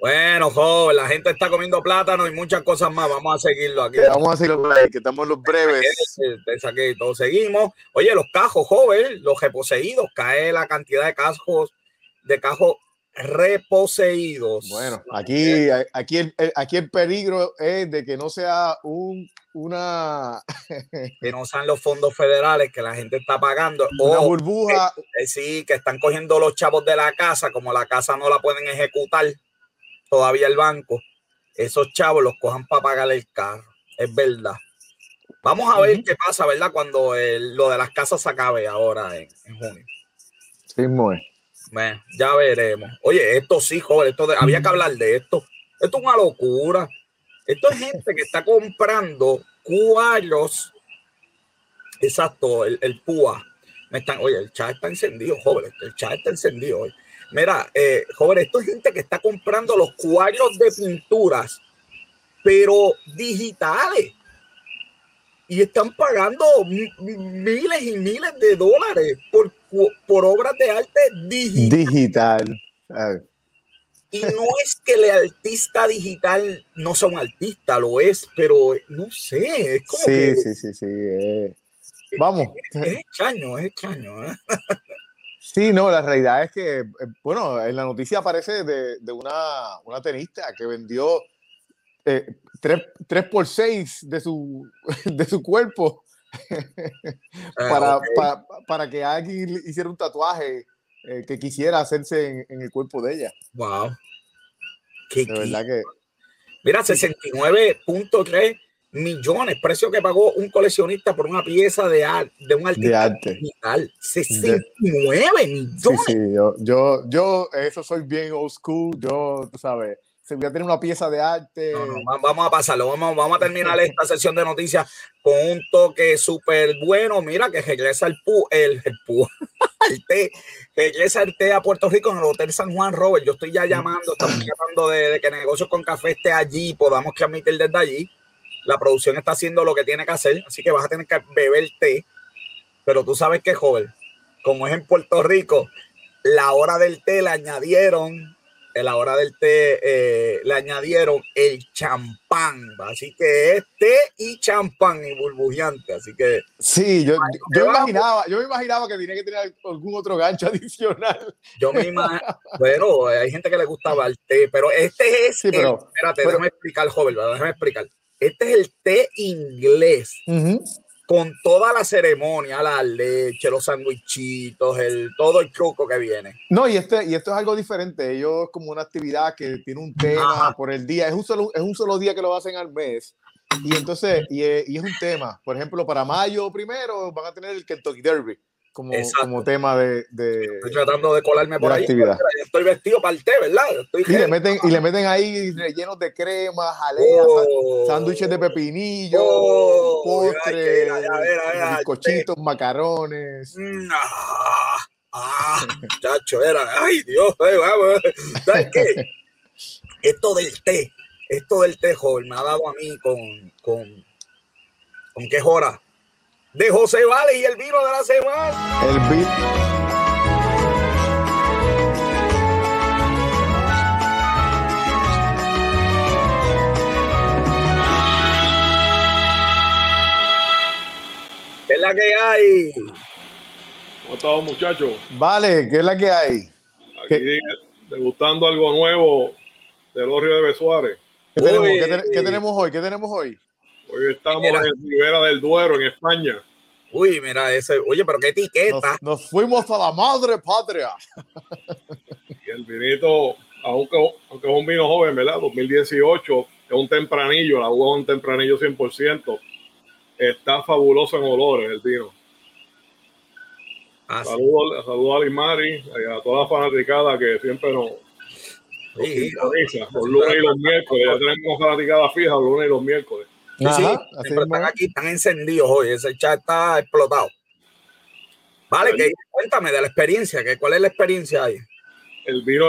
Speaker 1: Bueno, joven, la gente está comiendo plátano y muchas cosas más. Vamos a seguirlo aquí.
Speaker 2: Vamos a seguirlo por ahí, que estamos los breves.
Speaker 1: Aquí todos seguimos. Oye, los cajos, joven, los reposeídos, cae la cantidad de cajos, de cajos reposeídos.
Speaker 2: Bueno, aquí, aquí, el, aquí el peligro es de que no sea un, una...
Speaker 1: que no sean los fondos federales que la gente está pagando.
Speaker 2: Una burbuja.
Speaker 1: Eh, sí, que están cogiendo los chavos de la casa, como la casa no la pueden ejecutar todavía el banco, esos chavos los cojan para pagar el carro. Es verdad. Vamos a ver qué pasa, ¿verdad? Cuando lo de las casas se acabe ahora en, junio.
Speaker 2: Sí, muy
Speaker 1: ya veremos. Oye, esto sí, joven, esto había que hablar de esto. Esto es una locura. Esto es gente que está comprando cuadros. Exacto, el, el púa. Me están, oye, el chat está encendido, joven. El chat está encendido hoy. Mira, eh, joven, esto es gente que está comprando los cuadros de pinturas, pero digitales y están pagando miles y miles de dólares por, por obras de arte digital.
Speaker 2: Digital.
Speaker 1: Y no es que el artista digital no sea un artista, lo es, pero no sé, es como
Speaker 2: sí, Sí, sí, sí, eh. Vamos.
Speaker 1: Es, extraño, es extraño. ¿eh?
Speaker 2: Sí, no, la realidad es que, eh, bueno, en la noticia aparece de, de una, una, tenista que vendió eh, 3, por 6 de su, de su cuerpo ah, para, para, para, que alguien hiciera un tatuaje eh, que quisiera hacerse en, el cuerpo de ella.
Speaker 1: Wow.
Speaker 2: de verdad que.
Speaker 1: Mira, 69.3 millones, precio que pagó un coleccionista por una pieza de, arte, de un artista digital. 69 millones. Sí,
Speaker 2: sí, yo, yo, yo, eso soy bien old school, yo, tú sabes, se voy a tener una pieza de arte.
Speaker 1: No, no, vamos a pasarlo, vamos, a terminar esta sesión de noticias con un toque súper bueno. Mira que regresa el pu, el, pu, el té, regresa el té a Puerto Rico en el Hotel San Juan Robert. Yo estoy ya llamando, estamos llamando de, que negocios con café esté allí, podamos transmitir desde allí la producción está haciendo lo que tiene que hacer, así que vas a tener que beber té. Pero tú sabes que, joven, como es en Puerto Rico, la hora del té le añadieron, en la hora del té eh, le añadieron el champán. Así que es té y champán y burbujeante. Así que.
Speaker 2: Sí, yo, yo, imaginaba, yo me imaginaba que tenía que tener algún otro gancho adicional.
Speaker 1: Yo me imagino. bueno, hay gente que le gustaba el té, pero este es. Sí, pero, espérate, déjame explicar, joven, déjame explicar. Este es el té inglés. Con toda la ceremonia, la leche, los sandwichitos, el, todo el truco que viene.
Speaker 2: No, y, este, y esto es algo diferente. Ellos es como una actividad que tiene un tema por el día. Es un, solo, es un solo día que lo hacen al mes. Y entonces, y, y es un tema. Por ejemplo, para mayo primero van a tener el Kentucky Derby como, como tema de, de,
Speaker 1: Estoy tratando de colarme por ahí. Actividad. Estoy vestido para el té, ¿verdad?
Speaker 2: Estoy y, le meten, y le meten ahí rellenos de crema, jalea, oh, sándwiches de pepinillo, oh, postres, bizcochitos, macarrones.
Speaker 1: Mm, ah, ah, chacho, era. Ay, Dios, vamos. ¿Sabes qué? Esto del té, esto del té, joven, me ha dado a mí con, con, con qué hora de José Vale y el vino de la semana.
Speaker 2: El vino.
Speaker 1: ¿Qué es la que hay?
Speaker 5: ¿Cómo estamos, muchachos?
Speaker 2: Vale, ¿qué es la que hay?
Speaker 5: Aquí degustando algo nuevo de los de Besuárez.
Speaker 2: ¿Qué, tenemos, ¿Qué, tenemos hoy? ¿Qué tenemos hoy?
Speaker 5: Hoy estamos en Ribera del Duero, en España.
Speaker 1: Uy, mira ese. Oye, pero qué etiqueta.
Speaker 2: Nos, fuimos a la madre patria.
Speaker 5: Y el vinito, aunque, aunque es un vino joven, ¿verdad? 2018, es un tempranillo, la uva es un tempranillo 100%. Está fabuloso en olores el vino. Ah, saludos, saludo a Limari y a toda la fanaticada que siempre nos, sí, los lunes y los miércoles. Ya tenemos fanaticada fija los lunes y los miércoles.
Speaker 1: Sí, están aquí, están encendidos hoy. Ese chat está explotado. Vale, que, cuéntame de la experiencia, que, ¿cuál es la experiencia ahí?
Speaker 5: El vino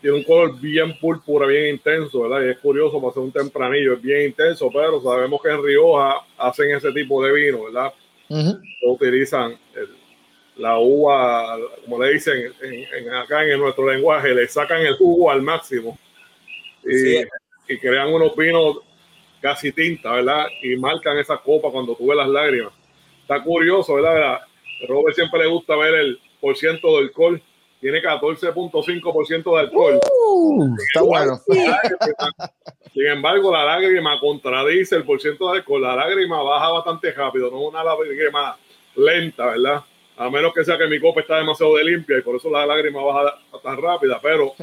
Speaker 5: tiene un color bien púrpura, bien intenso, ¿verdad? Y es curioso para ser un tempranillo, es bien intenso, pero sabemos que en Rioja hacen ese tipo de vino, ¿verdad? Utilizan la uva, como le dicen en, acá en nuestro lenguaje, le sacan el jugo al máximo y, y crean unos vinos casi tinta, ¿verdad? Y marcan esa copa cuando tú ves las lágrimas. Está curioso, ¿verdad? Robert siempre le gusta ver el por ciento de alcohol. Tiene 14.5% de alcohol.
Speaker 2: Uh, está bueno.
Speaker 5: Sin embargo, la lágrima contradice el por ciento de alcohol. La lágrima baja bastante rápido, no es una lágrima lenta, ¿verdad? A menos que sea que mi copa está demasiado de limpia y por eso la lágrima baja tan rápida, pero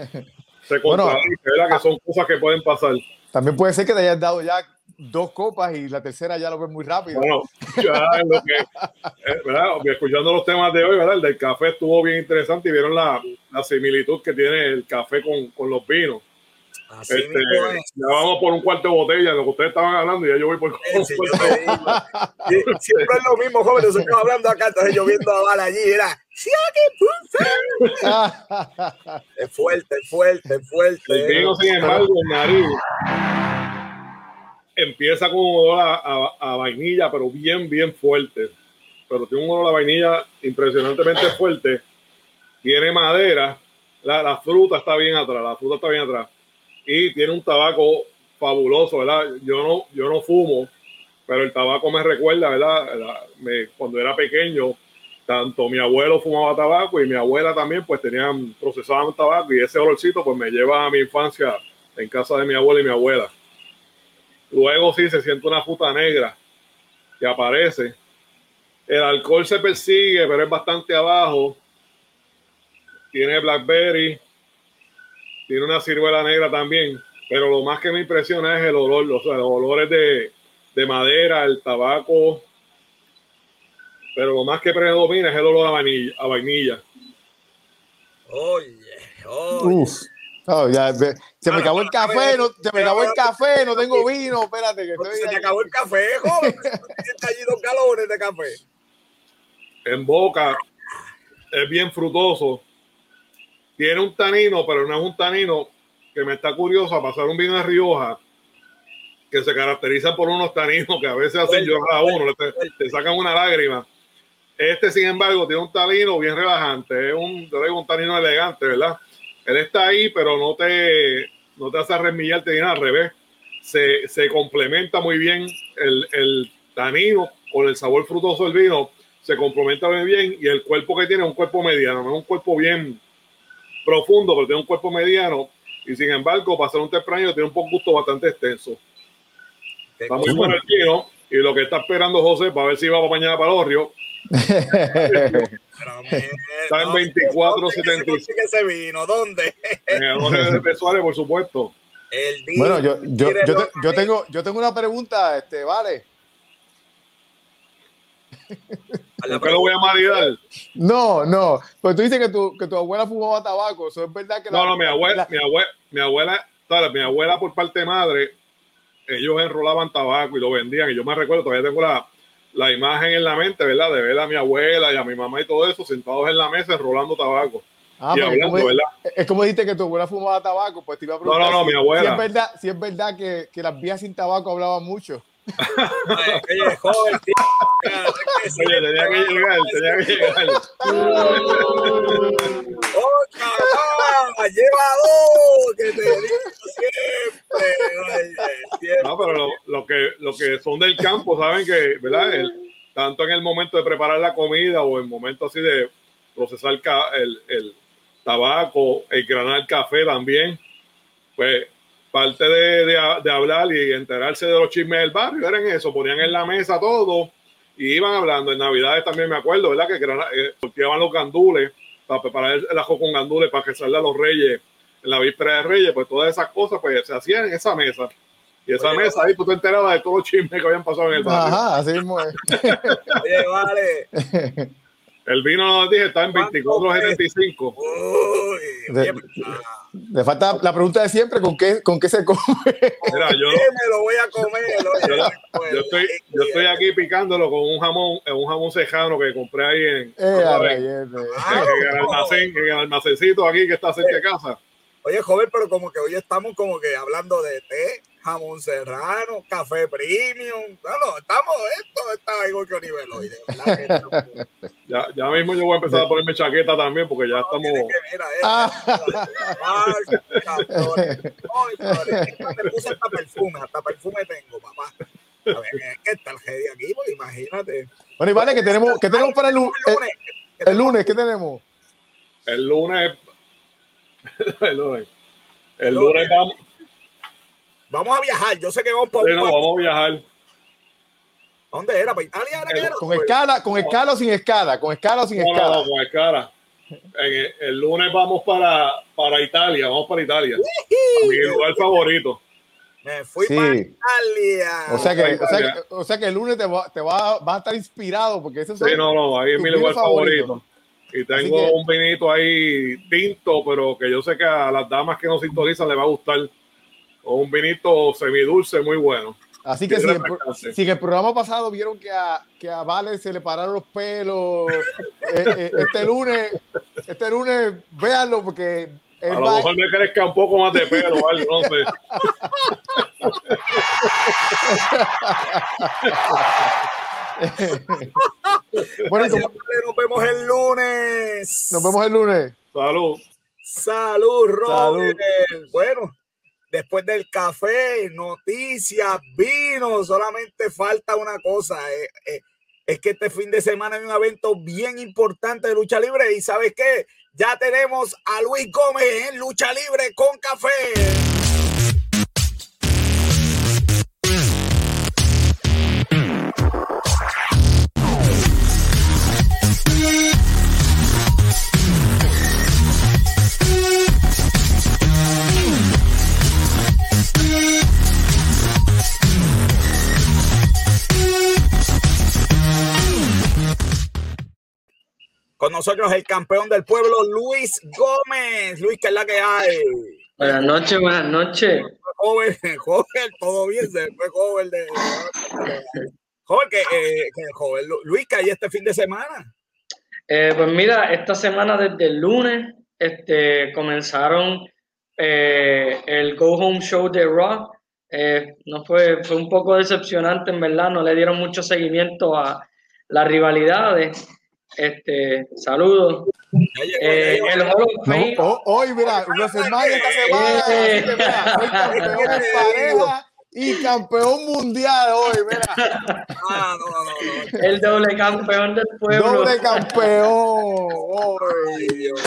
Speaker 5: se contradice, ¿verdad? Que son cosas que pueden pasar.
Speaker 2: También puede ser que te hayas dado ya dos copas y la tercera ya lo ves muy rápido.
Speaker 5: Bueno, ya lo que, eh, ¿verdad? Escuchando los temas de hoy, ¿verdad? El del café estuvo bien interesante y vieron la, la similitud que tiene el café con, con los vinos. Así este, ya vamos por un cuarto de botella, lo que ustedes estaban hablando, y ya yo voy por
Speaker 1: sí, Siempre es lo mismo, joven, nosotros hablando acá, entonces yo viendo a Bala allí, era es fuerte, es fuerte, es fuerte.
Speaker 5: El vino, sin embargo, en nariz empieza con un olor a, a, vainilla, pero bien, bien fuerte. Pero tiene un olor a vainilla impresionantemente fuerte. Tiene madera, la, la fruta está bien atrás, la fruta está bien atrás. Y tiene un tabaco fabuloso, ¿verdad? Yo no, yo no fumo, pero el tabaco me recuerda, ¿verdad? Me, cuando era pequeño, tanto mi abuelo fumaba tabaco y mi abuela también, pues tenían, procesaban tabaco y ese olorcito pues me lleva a mi infancia en casa de mi abuela y mi abuela. Luego sí se siente una fruta negra que aparece. El alcohol se persigue, pero es bastante abajo. Tiene blackberry, tiene una ciruela negra también, pero lo más que me impresiona es el olor, los olores de, de madera, el tabaco, pero lo más que predomina es el olor a vainilla. A vainilla.
Speaker 1: Oye, oye.
Speaker 2: Oh, ya, se me acabó el café, no, se me acabó el café, no tengo vino, espérate. Que
Speaker 1: estoy se me acabó el café, joven. allí dos galones de café.
Speaker 5: En boca es bien frutoso. Tiene un tanino, pero no es un tanino que me está curioso a pasar un vino de Rioja que se caracteriza por unos taninos que a veces hacen llorar a uno, te, sacan una lágrima. Este, sin embargo, tiene un tanino bien relajante, es un, un tanino elegante, ¿verdad? Él está ahí, pero no te, no te hace remillarte ni nada, al revés. Se, se complementa muy bien el, el, tanino con el sabor frutoso del vino, se complementa muy bien y el cuerpo que tiene es un cuerpo mediano, no es un cuerpo bien profundo, pero tiene un cuerpo mediano y sin embargo, para ser un tempranillo tiene un gusto bastante extenso. Muy bueno el vino y lo que está esperando José para ver si va para mañana para el río Está en 24.75.
Speaker 1: ese vino? ¿Dónde?
Speaker 5: En el de Pesuales, por supuesto.
Speaker 2: El bueno, yo, yo, yo, yo, tengo, yo tengo una pregunta, este, vale.
Speaker 5: ¿Por qué lo voy a maridar?
Speaker 2: No, no. Pues tú dices que tu, que tu abuela fumaba tabaco. ¿Eso es verdad que
Speaker 5: No, no, mi abuela, mi abuela, mi abuela, mi abuela por parte de madre, ellos enrolaban tabaco y lo vendían. Y yo me recuerdo, todavía tengo la, la imagen en la mente, ¿verdad? De ver a mi abuela y a mi mamá y todo eso sentados en la mesa enrolando tabaco.
Speaker 2: Ah, y hablando, es, ¿verdad? Es como dijiste que tu abuela fumaba tabaco, pues te iba a preguntar.
Speaker 5: No, no, no, mi abuela.
Speaker 2: Si es verdad, si es verdad que, que las vías sin tabaco hablaban mucho.
Speaker 1: Oye, joven, tío.
Speaker 5: Oye, tenía que llegar, tenía que llegar.
Speaker 1: ¡Oh, cabrón! ¡Lleva dos! Que te digo siempre.
Speaker 5: No, pero lo, lo, que, lo que son del campo saben que, ¿verdad? El, tanto en el momento de preparar la comida o en el momento así de procesar el, el tabaco, el granar café también, pues parte de, de, hablar y enterarse de los chismes del barrio, eran eso, ponían en la mesa todo y iban hablando. En Navidades también me acuerdo, ¿verdad? Que eh, los gandules para preparar el, ajo con gandules para que salga los reyes en la víspera de reyes, pues todas esas cosas pues se hacían en esa mesa. Y esa mesa ahí tú te enterabas de todos los chismes que habían pasado en el barrio.
Speaker 2: Ajá, así mismo es.
Speaker 1: Oye, vale.
Speaker 5: El vino, nos dije, está en 24.75.
Speaker 2: Le, le falta la pregunta de siempre, ¿con qué, con qué se come?
Speaker 5: Mira, yo,
Speaker 1: me lo voy a comer?
Speaker 5: yo, estoy, yo estoy aquí picándolo con un jamón, un jamón cejano que compré ahí en,
Speaker 2: eh,
Speaker 5: en, el almacén, en el almacencito aquí que está cerca de casa.
Speaker 1: Oye, joven, pero como que hoy estamos como que hablando de té, jamón serrano, café premium. No, estamos, esto está igual que niveloide.
Speaker 5: ya, ya mismo yo voy a empezar a ponerme chaqueta también porque ya estamos.
Speaker 1: mira, ah. me puse hasta perfume, hasta perfume tengo, papá. A ver, es que está el aquí, pues imagínate.
Speaker 2: Bueno, y vale, que tenemos, ¿qué tenemos para el, lunes? El, lunes, ¿qué tenemos?
Speaker 5: El lunes. el lunes. El lunes vamos
Speaker 1: Vamos a viajar. Yo sé que vamos para.
Speaker 5: Sí, no, vamos a viajar.
Speaker 1: ¿Dónde era? ¿Para Italia? Era
Speaker 2: con escala, con escala o sin escala, con escala o sin
Speaker 5: no,
Speaker 2: escala.
Speaker 5: No, con escala. El, el, lunes vamos para, para Italia, vamos para Italia. mi lugar favorito.
Speaker 1: Me fui para Italia.
Speaker 2: O sea que, o sea que, o sea que el lunes te, va, te va, vas a estar inspirado porque ese es
Speaker 5: Sí, no, no, ahí es mi lugar favorito. Y tengo un vinito ahí tinto, pero que yo sé que a las damas que nos sintonizan les va a gustar o un vinito semidulce muy bueno.
Speaker 2: Así que si, en el programa pasado vieron que a, que a Vale se le pararon los pelos, eh, eh, este lunes, este lunes, véanlo porque...
Speaker 5: A lo mejor me crezca un poco más de pelo, ¿vale? No sé.
Speaker 1: bueno, nos vemos el lunes.
Speaker 2: Nos vemos el lunes.
Speaker 5: Salud.
Speaker 1: Salud, Robert. Bueno, después del café, noticias, vino, solamente falta una cosa. Eh, eh, es que este fin de semana hay un evento bien importante de lucha libre y sabes qué, ya tenemos a Luis Gómez en lucha libre con café. Con nosotros el campeón del pueblo, Luis Gómez. Luis, ¿qué es la que hay?
Speaker 6: Buenas noches, buenas noches.
Speaker 1: Joven, joven, todo bien, se fue joven. De, joven, que, eh, joven, Luis, ¿qué hay este fin de semana?
Speaker 6: Eh, pues mira, esta semana desde el lunes este, comenzaron eh, el Go Home Show de Raw. no fue, fue un poco decepcionante, en verdad, no le dieron mucho seguimiento a las rivalidades. Este, saludos. Eh, el
Speaker 2: no, hoy, mira, WrestleMania esta semana. Eh. soy campeón de pareja y campeón mundial hoy, mira.
Speaker 6: Ah, no, no, no, el doble campeón del pueblo.
Speaker 2: Doble campeón. Hoy, Dios.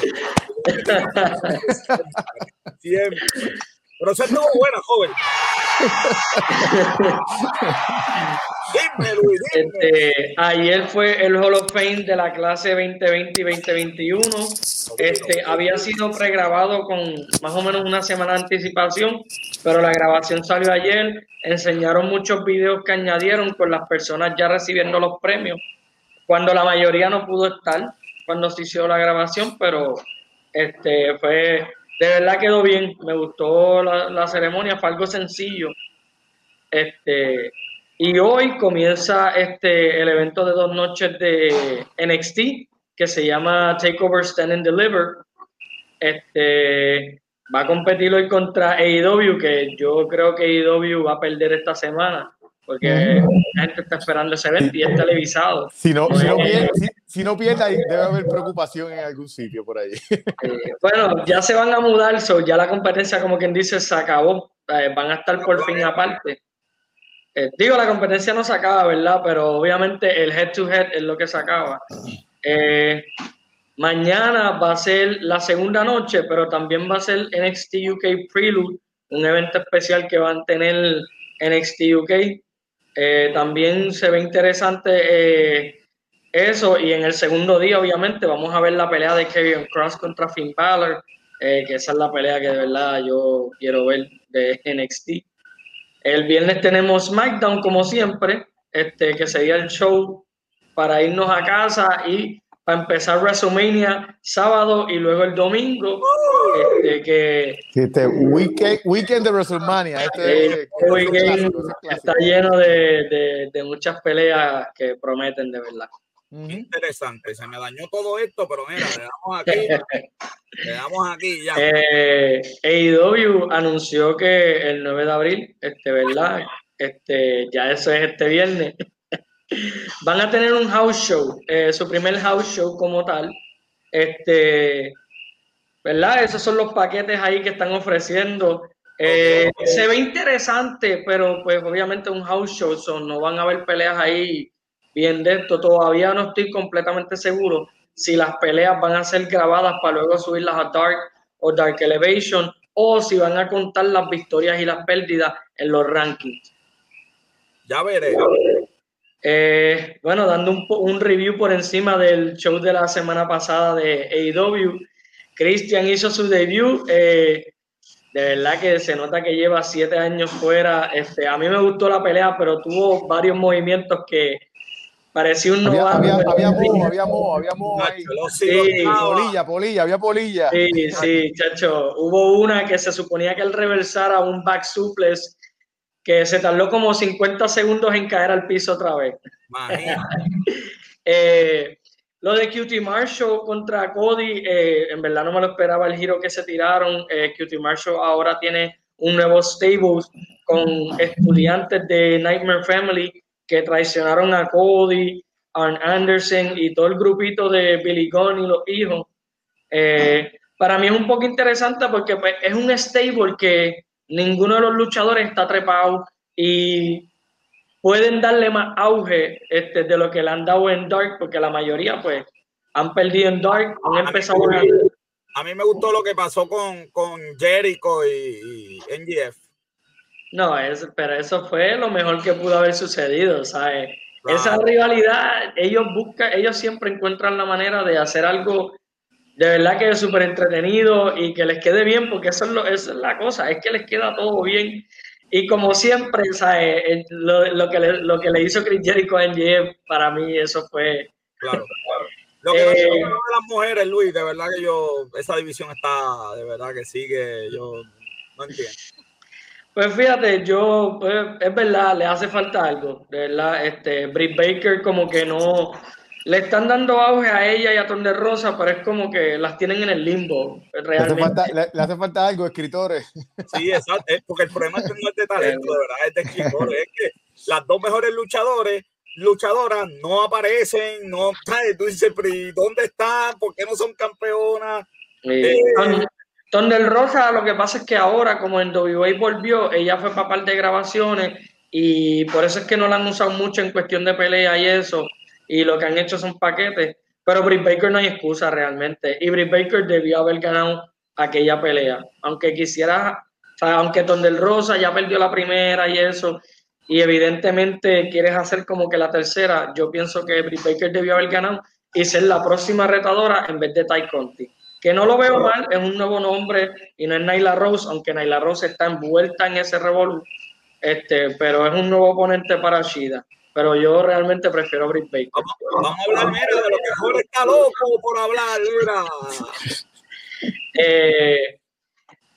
Speaker 1: Siempre. Pero eso estuvo buena, joven.
Speaker 6: Este, ayer fue el Hall of Fame de la clase 2020 y 2021. Este, había sido pregrabado con más o menos una semana de anticipación, pero la grabación salió ayer. Enseñaron muchos videos que añadieron con las personas ya recibiendo los premios, cuando la mayoría no pudo estar cuando se hizo la grabación, pero este, fue de verdad quedó bien, me gustó la, ceremonia, fue algo sencillo. Este, y hoy comienza este, el evento de dos noches de NXT que se llama Takeover Stand and Deliver. Este, va a competir hoy contra AEW, que yo creo que AEW va a perder esta semana porque la gente está esperando ese evento y es televisado.
Speaker 2: Si no, si no, pierde, si, no pierde, debe haber preocupación en algún sitio por ahí.
Speaker 6: Eh, bueno, ya se van a mudar, ya la competencia, como quien dice, se acabó. Eh, van a estar por fin aparte. Eh, digo, la competencia no se acaba, ¿verdad? Pero obviamente el head-to-head es lo que se acaba. mañana va a ser la segunda noche, pero también va a ser NXT UK Prelude, un evento especial que van a tener NXT UK eh, también se ve interesante eh, eso y en el segundo día obviamente vamos a ver la pelea de Kevin Cross contra Finn Balor, eh, que esa es la pelea que de verdad yo quiero ver de NXT. El viernes tenemos SmackDown como siempre, este, que sería el show para irnos a casa y para empezar WrestleMania sábado y luego el domingo. Este, que,
Speaker 2: este weekend, weekend de WrestleMania. Este,
Speaker 6: este weekend está lleno de, de, muchas peleas que prometen de verdad.
Speaker 1: Interesante, se me dañó todo esto, pero mira, le damos aquí, le damos aquí ya.
Speaker 6: Eh, AEW anunció que el 9 de abril, este, ¿verdad? Este, ya eso es este viernes. Van a tener un house show, eh, su primer house show como tal. Este, ¿verdad? Esos son los paquetes ahí que están ofreciendo. Eh, se ve interesante, pero pues obviamente un house show, no van a haber peleas ahí bien de esto. Todavía no estoy completamente seguro si las peleas van a ser grabadas para luego subirlas a Dark o Dark Elevation o si van a contar las victorias y las pérdidas en los rankings.
Speaker 1: Ya veré.
Speaker 6: Eh, bueno, dando un, un, review por encima del show de la semana pasada de AEW, Christian hizo su debut. Eh, de verdad que se nota que lleva siete años fuera. Este, a mí me gustó la pelea, pero tuvo varios movimientos que parecía un
Speaker 2: novato. Había, había, había había había ahí. Sí, polilla, polilla, había polilla.
Speaker 6: Sí, sí, chacho. Hubo una que se suponía que él reversara un back suplex que se tardó como 50 segundos en caer al piso otra vez. eh, lo de QT Marshall contra Cody, eh, en verdad no me lo esperaba el giro que se tiraron. Eh, QT Marshall ahora tiene un nuevo stable con estudiantes de Nightmare Family que traicionaron a Cody, Arn Anderson y todo el grupito de Billy Gunn y los hijos. Eh, para mí es un poco interesante porque pues, es un stable que ninguno de los luchadores está trepado y pueden darle más auge este, de lo que le han dado en Dark, porque la mayoría pues han perdido en Dark, han empezado
Speaker 1: a... A mí me gustó lo que pasó con, con Jericho y, y NGF.
Speaker 6: No, es, pero eso fue lo mejor que pudo haber sucedido, ¿sabes? Esa rivalidad, ellos buscan, ellos siempre encuentran la manera de hacer algo de verdad que es súper entretenido y que les quede bien, porque eso es, lo, es la cosa, es que les queda todo bien. Y como siempre, ¿sabes? Lo, lo, que le, lo que le hizo Chris Jericho a NGF, para mí eso fue...
Speaker 1: Claro, claro. Lo que eh, de las mujeres, Luis, de verdad que yo, esa división está, de verdad que sigue, yo no entiendo.
Speaker 6: Pues fíjate, yo, pues, es verdad, le hace falta algo, de verdad, este, Britt Baker como que no, le están dando auge a ella y a Tonde Rosa, pero es como que las tienen en el limbo, realmente.
Speaker 2: Le hace falta, algo, escritores.
Speaker 1: Sí, exacto, porque el problema es que no es de talento, de verdad, es de escritores, es que las dos mejores luchadores, luchadoras no aparecen, no, tú dices, pero ¿dónde están? ¿Por qué no son campeonas?
Speaker 6: Eh, donde Rosa, lo que pasa es que ahora, como en WWE volvió, ella fue papá de grabaciones y por eso es que no la han usado mucho en cuestión de pelea y eso. Y lo que han hecho son paquetes. Pero Britt Baker no hay excusa realmente. Y Britt Baker debió haber ganado aquella pelea. Aunque quisiera, o sea, aunque Tondel Rosa ya perdió la primera y eso, y evidentemente quieres hacer como que la tercera, yo pienso que Britt Baker debió haber ganado y ser la próxima retadora en vez de Ty Conti que no lo veo mal, es un nuevo nombre y no es Naila Rose, aunque Naila Rose está envuelta en ese revolu, este, pero es un nuevo oponente para Shida. Pero yo realmente prefiero Britt Baker.
Speaker 1: Vamos, a hablar, mira, de lo que Jorge está loco por hablar, mira.
Speaker 6: Eh,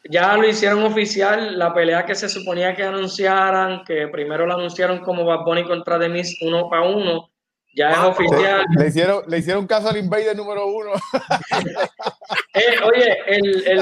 Speaker 6: ya lo hicieron oficial, la pelea que se suponía que anunciaran, que primero la anunciaron como Bad Bunny contra Demis uno para uno, ya es ah, oficial.
Speaker 2: Le hicieron, le hicieron caso al Invader número uno.
Speaker 6: Eh, oye, el, el,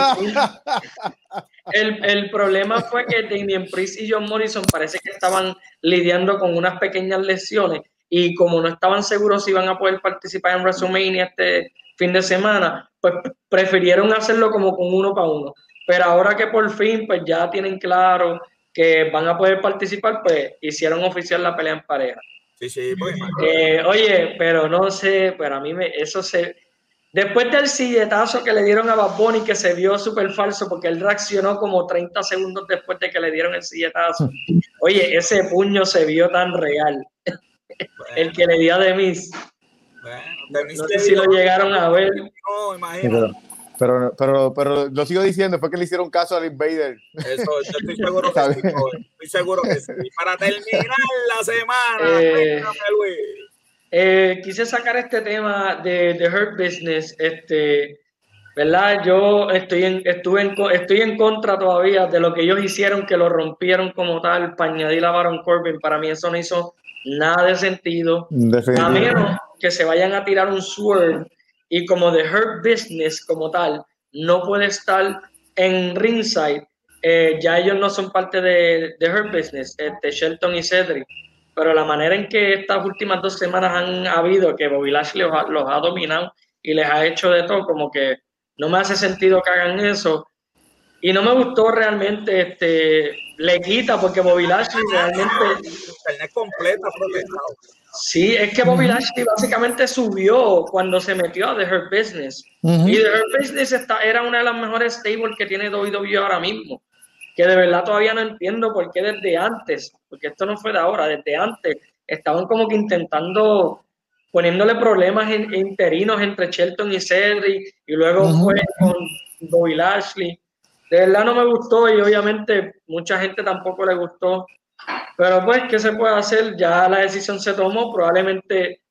Speaker 6: el, el, problema fue que Damien Priest y John Morrison parece que estaban lidiando con unas pequeñas lesiones y como no estaban seguros si iban a poder participar en WrestleMania este fin de semana, pues prefirieron hacerlo como con uno para uno. Pero ahora que por fin pues ya tienen claro que van a poder participar, pues hicieron oficial la pelea en pareja.
Speaker 1: Sí, sí, pues,
Speaker 6: eh, oye, pero no sé, pero a mí me, eso se... Después del silletazo que le dieron a Bad Bunny, que se vio súper falso porque él reaccionó como 30 segundos después de que le dieron el silletazo. Oye, ese puño se vio tan real. el que le dio a Demis. Bueno, no sé si lo llegaron a ver.
Speaker 1: No, imagínate.
Speaker 2: Pero, pero, pero lo sigo diciendo, fue que le hicieron caso al Invader.
Speaker 1: Eso, yo estoy seguro que sí. Estoy seguro que sí. Para terminar la semana, eh,
Speaker 6: eh, quise sacar este tema de, de Hurt Business. Este, ¿verdad? Yo estoy en, estuve en, estoy en contra todavía de lo que ellos hicieron, que lo rompieron como tal para añadir a Baron Corbin. Para mí eso no hizo nada de sentido. A menos que se vayan a tirar un sword y como The Hurt Business como tal no puede estar en ringside, eh, ya ellos no son parte de, The Hurt Business, este, Shelton y Cedric, pero la manera en que estas últimas dos semanas han habido, que Bobby Lashley los ha, los ha dominado y les ha hecho de todo, como que no me hace sentido que hagan eso. Y no me gustó realmente, este, le quita porque Bobby Lashley realmente...
Speaker 1: Internet completa.
Speaker 6: Sí, es que Bobby Lashley básicamente subió cuando se metió a The Hurt Business. Y The Hurt Business está, era una de las mejores stables que tiene WWE ahora mismo. Que de verdad todavía no entiendo por qué desde antes, porque esto no fue de ahora, desde antes estaban como que intentando poniéndole problemas en, interinos entre Shelton y Cedric y luego fue con Bobby Lashley. De verdad no me gustó y obviamente mucha gente tampoco le gustó pero pues, ¿qué se puede hacer? Ya la decisión se tomó, probablemente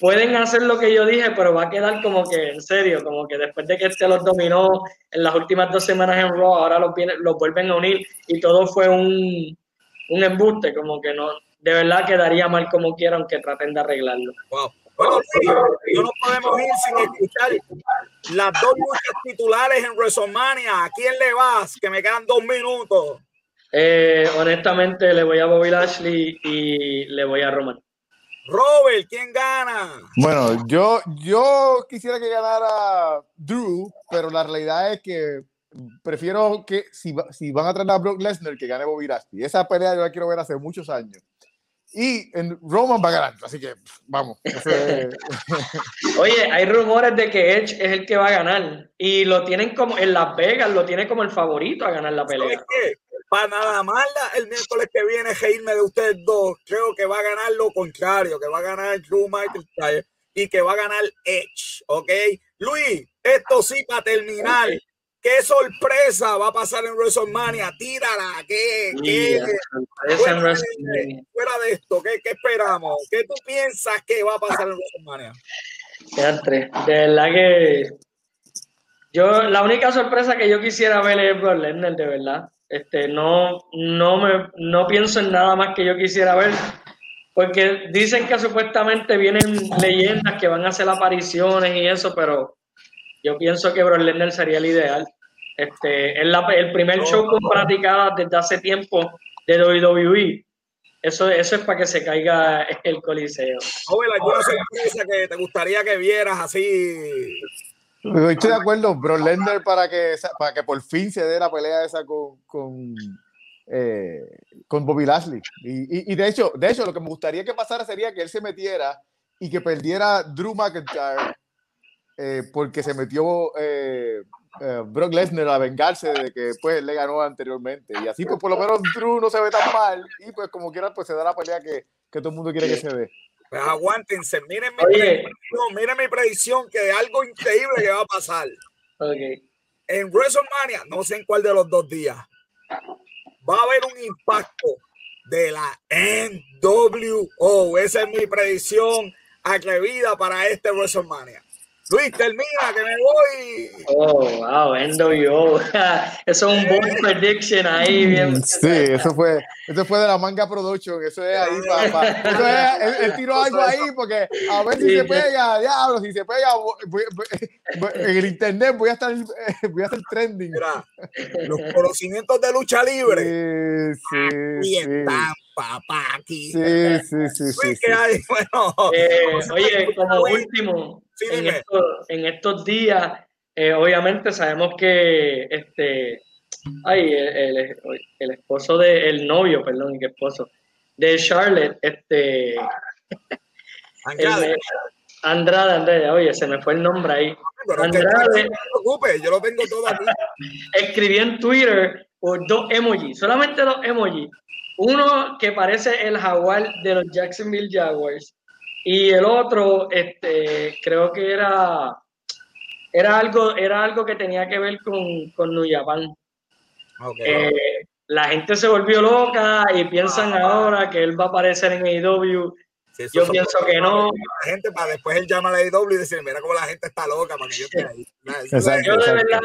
Speaker 6: pueden hacer lo que yo dije, pero va a quedar como que en serio, como que después de que este los dominó en las últimas dos semanas en Raw, ahora los, los vuelven a unir y todo fue un, un embuste, como que no, de verdad quedaría mal como quiera, aunque traten de arreglarlo.
Speaker 1: Wow. Bueno, no nos podemos ir sin escuchar las dos luchas titulares en WrestleMania. ¿A quién le vas? Que me quedan dos minutos.
Speaker 6: Eh, honestamente, le voy a Bobby Lashley y le voy a Roman.
Speaker 1: Robert, ¿quién gana?
Speaker 2: Bueno, yo, yo quisiera que ganara Drew, pero la realidad es que prefiero que si, si van a traer a Brock Lesnar, que gane Bobby Lashley. Esa pelea yo la quiero ver hace muchos años. y en Roman va a ganar. Así que vamos.
Speaker 6: Oye, hay rumores de que Edge es el que va a ganar y lo tienen como en Las Vegas, lo tiene como el favorito a ganar la pelea.
Speaker 1: Para nada más el miércoles que viene reírme de ustedes dos, creo que va a ganar lo contrario, que va a ganar Drew McIntyre y que va a ganar Edge, ¿ok? Luis, esto sí para terminar. ¿Qué sorpresa va a pasar en WrestleMania? Tírala, ¿qué? qué? Fuera, de, fuera, de, esto, ¿qué, ¿qué, esperamos? ¿Qué tú piensas que va a pasar en WrestleMania?
Speaker 6: De verdad que yo, la única sorpresa que yo quisiera ver es Brock Lesnar, de verdad. Este, no, no, me, no pienso en nada más que yo quisiera ver, porque dicen que supuestamente vienen leyendas que van a hacer apariciones y eso, pero yo pienso que Brock Lesnar sería el ideal. Este, es el primer show con practicada desde hace tiempo de WWE. Eso, eso es para que se caiga el coliseo.
Speaker 1: Joven, ¿alguna sorpresa que te gustaría que vieras así?
Speaker 2: Estoy de acuerdo, Brock Lesnar para que, para que por fin se dé la pelea esa con, con, eh, con Bobby Lashley. Y, y, de, hecho, de hecho, lo que me gustaría que pasara sería que él se metiera y que perdiera Drew McIntyre eh, porque se metió eh, eh, Brock Lesnar a vengarse de que pues le ganó anteriormente. Y así pues por lo menos Drew no se ve tan mal y pues como quiera pues se da la pelea que, que todo el mundo quiere que se dé.
Speaker 1: Pues aguántense, miren mi, predicción, miren mi predicción que algo increíble que va a pasar. En WrestleMania, no sé en cuál de los dos días, va a haber un impacto de la NWO. Esa es mi predicción atrevida para este WrestleMania. Luis, termina, que me voy.
Speaker 6: Oh, wow, NWO. eso es un buen prediction ahí, bien.
Speaker 2: Sí, eso fue, eso fue de la manga production. Eso es ahí, papá. Eso es, él, tiró algo ahí porque a ver si se pega, diablo, si se pega, en el internet voy a estar, voy a estar trending.
Speaker 1: Mira, los conocimientos de lucha libre.
Speaker 2: Sí, sí.
Speaker 1: Y están, papá, aquí.
Speaker 2: Sí, sí, sí. sí,
Speaker 1: sí. Hay? Bueno.
Speaker 6: Eh, oye, como último en, estos, días, eh, obviamente sabemos que este, ay, el, el, esposo de, el novio, perdón, el esposo de Charlotte, este,
Speaker 1: Andrade.
Speaker 6: Andrade, Andrade, oye, se me fue el nombre ahí.
Speaker 1: Andrade, no te yo lo tengo todo aquí.
Speaker 6: Escribió en Twitter por dos emojis, solamente dos emojis. Uno que parece el jaguar de los Jacksonville Jaguars y el otro, este, creo que era, era, algo, era algo que tenía que ver con, con New Japan. Eh, la gente se volvió loca y piensan ah. ahora que él va a aparecer en AEW. Yo pienso que no.
Speaker 1: La gente para después él llama a la AEW y decir, mira cómo la gente está loca para que yo esté ahí.
Speaker 6: yo de verdad,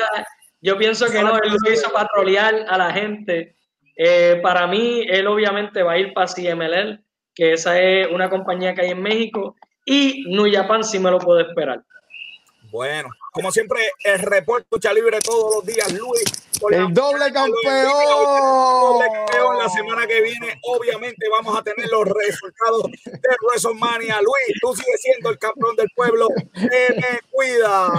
Speaker 6: yo pienso que no, él lo hizo para trolear a la gente. Eh, para mí, él obviamente va a ir para CMLL que esa es una compañía que hay en México, y New Japan sí me lo puedo esperar.
Speaker 1: Bueno, como siempre, el reporte lucha libre todos los días, Luis.
Speaker 2: El
Speaker 1: doble campeón. la semana que viene. Obviamente vamos a tener los resultados de WrestleMania. Luis, tú sigues siendo el campeón del pueblo. me cuida,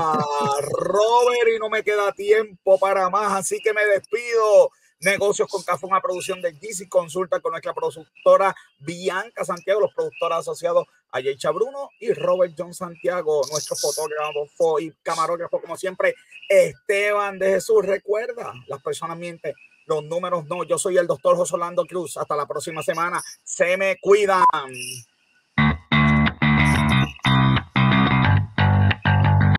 Speaker 1: Robert, y no me queda tiempo para más, así que me despido. Negocios con Café, una producción de GC. Consulta con nuestra productora Bianca Santiago, los productores asociados a Yecha Bruno y Robert John Santiago, nuestro fotógrafo y camarógrafo, como siempre, Esteban de Jesús. Recuerda, las personas mienten, los números no. Yo soy el doctor José Orlando Cruz. Hasta la próxima semana. Se me cuidan.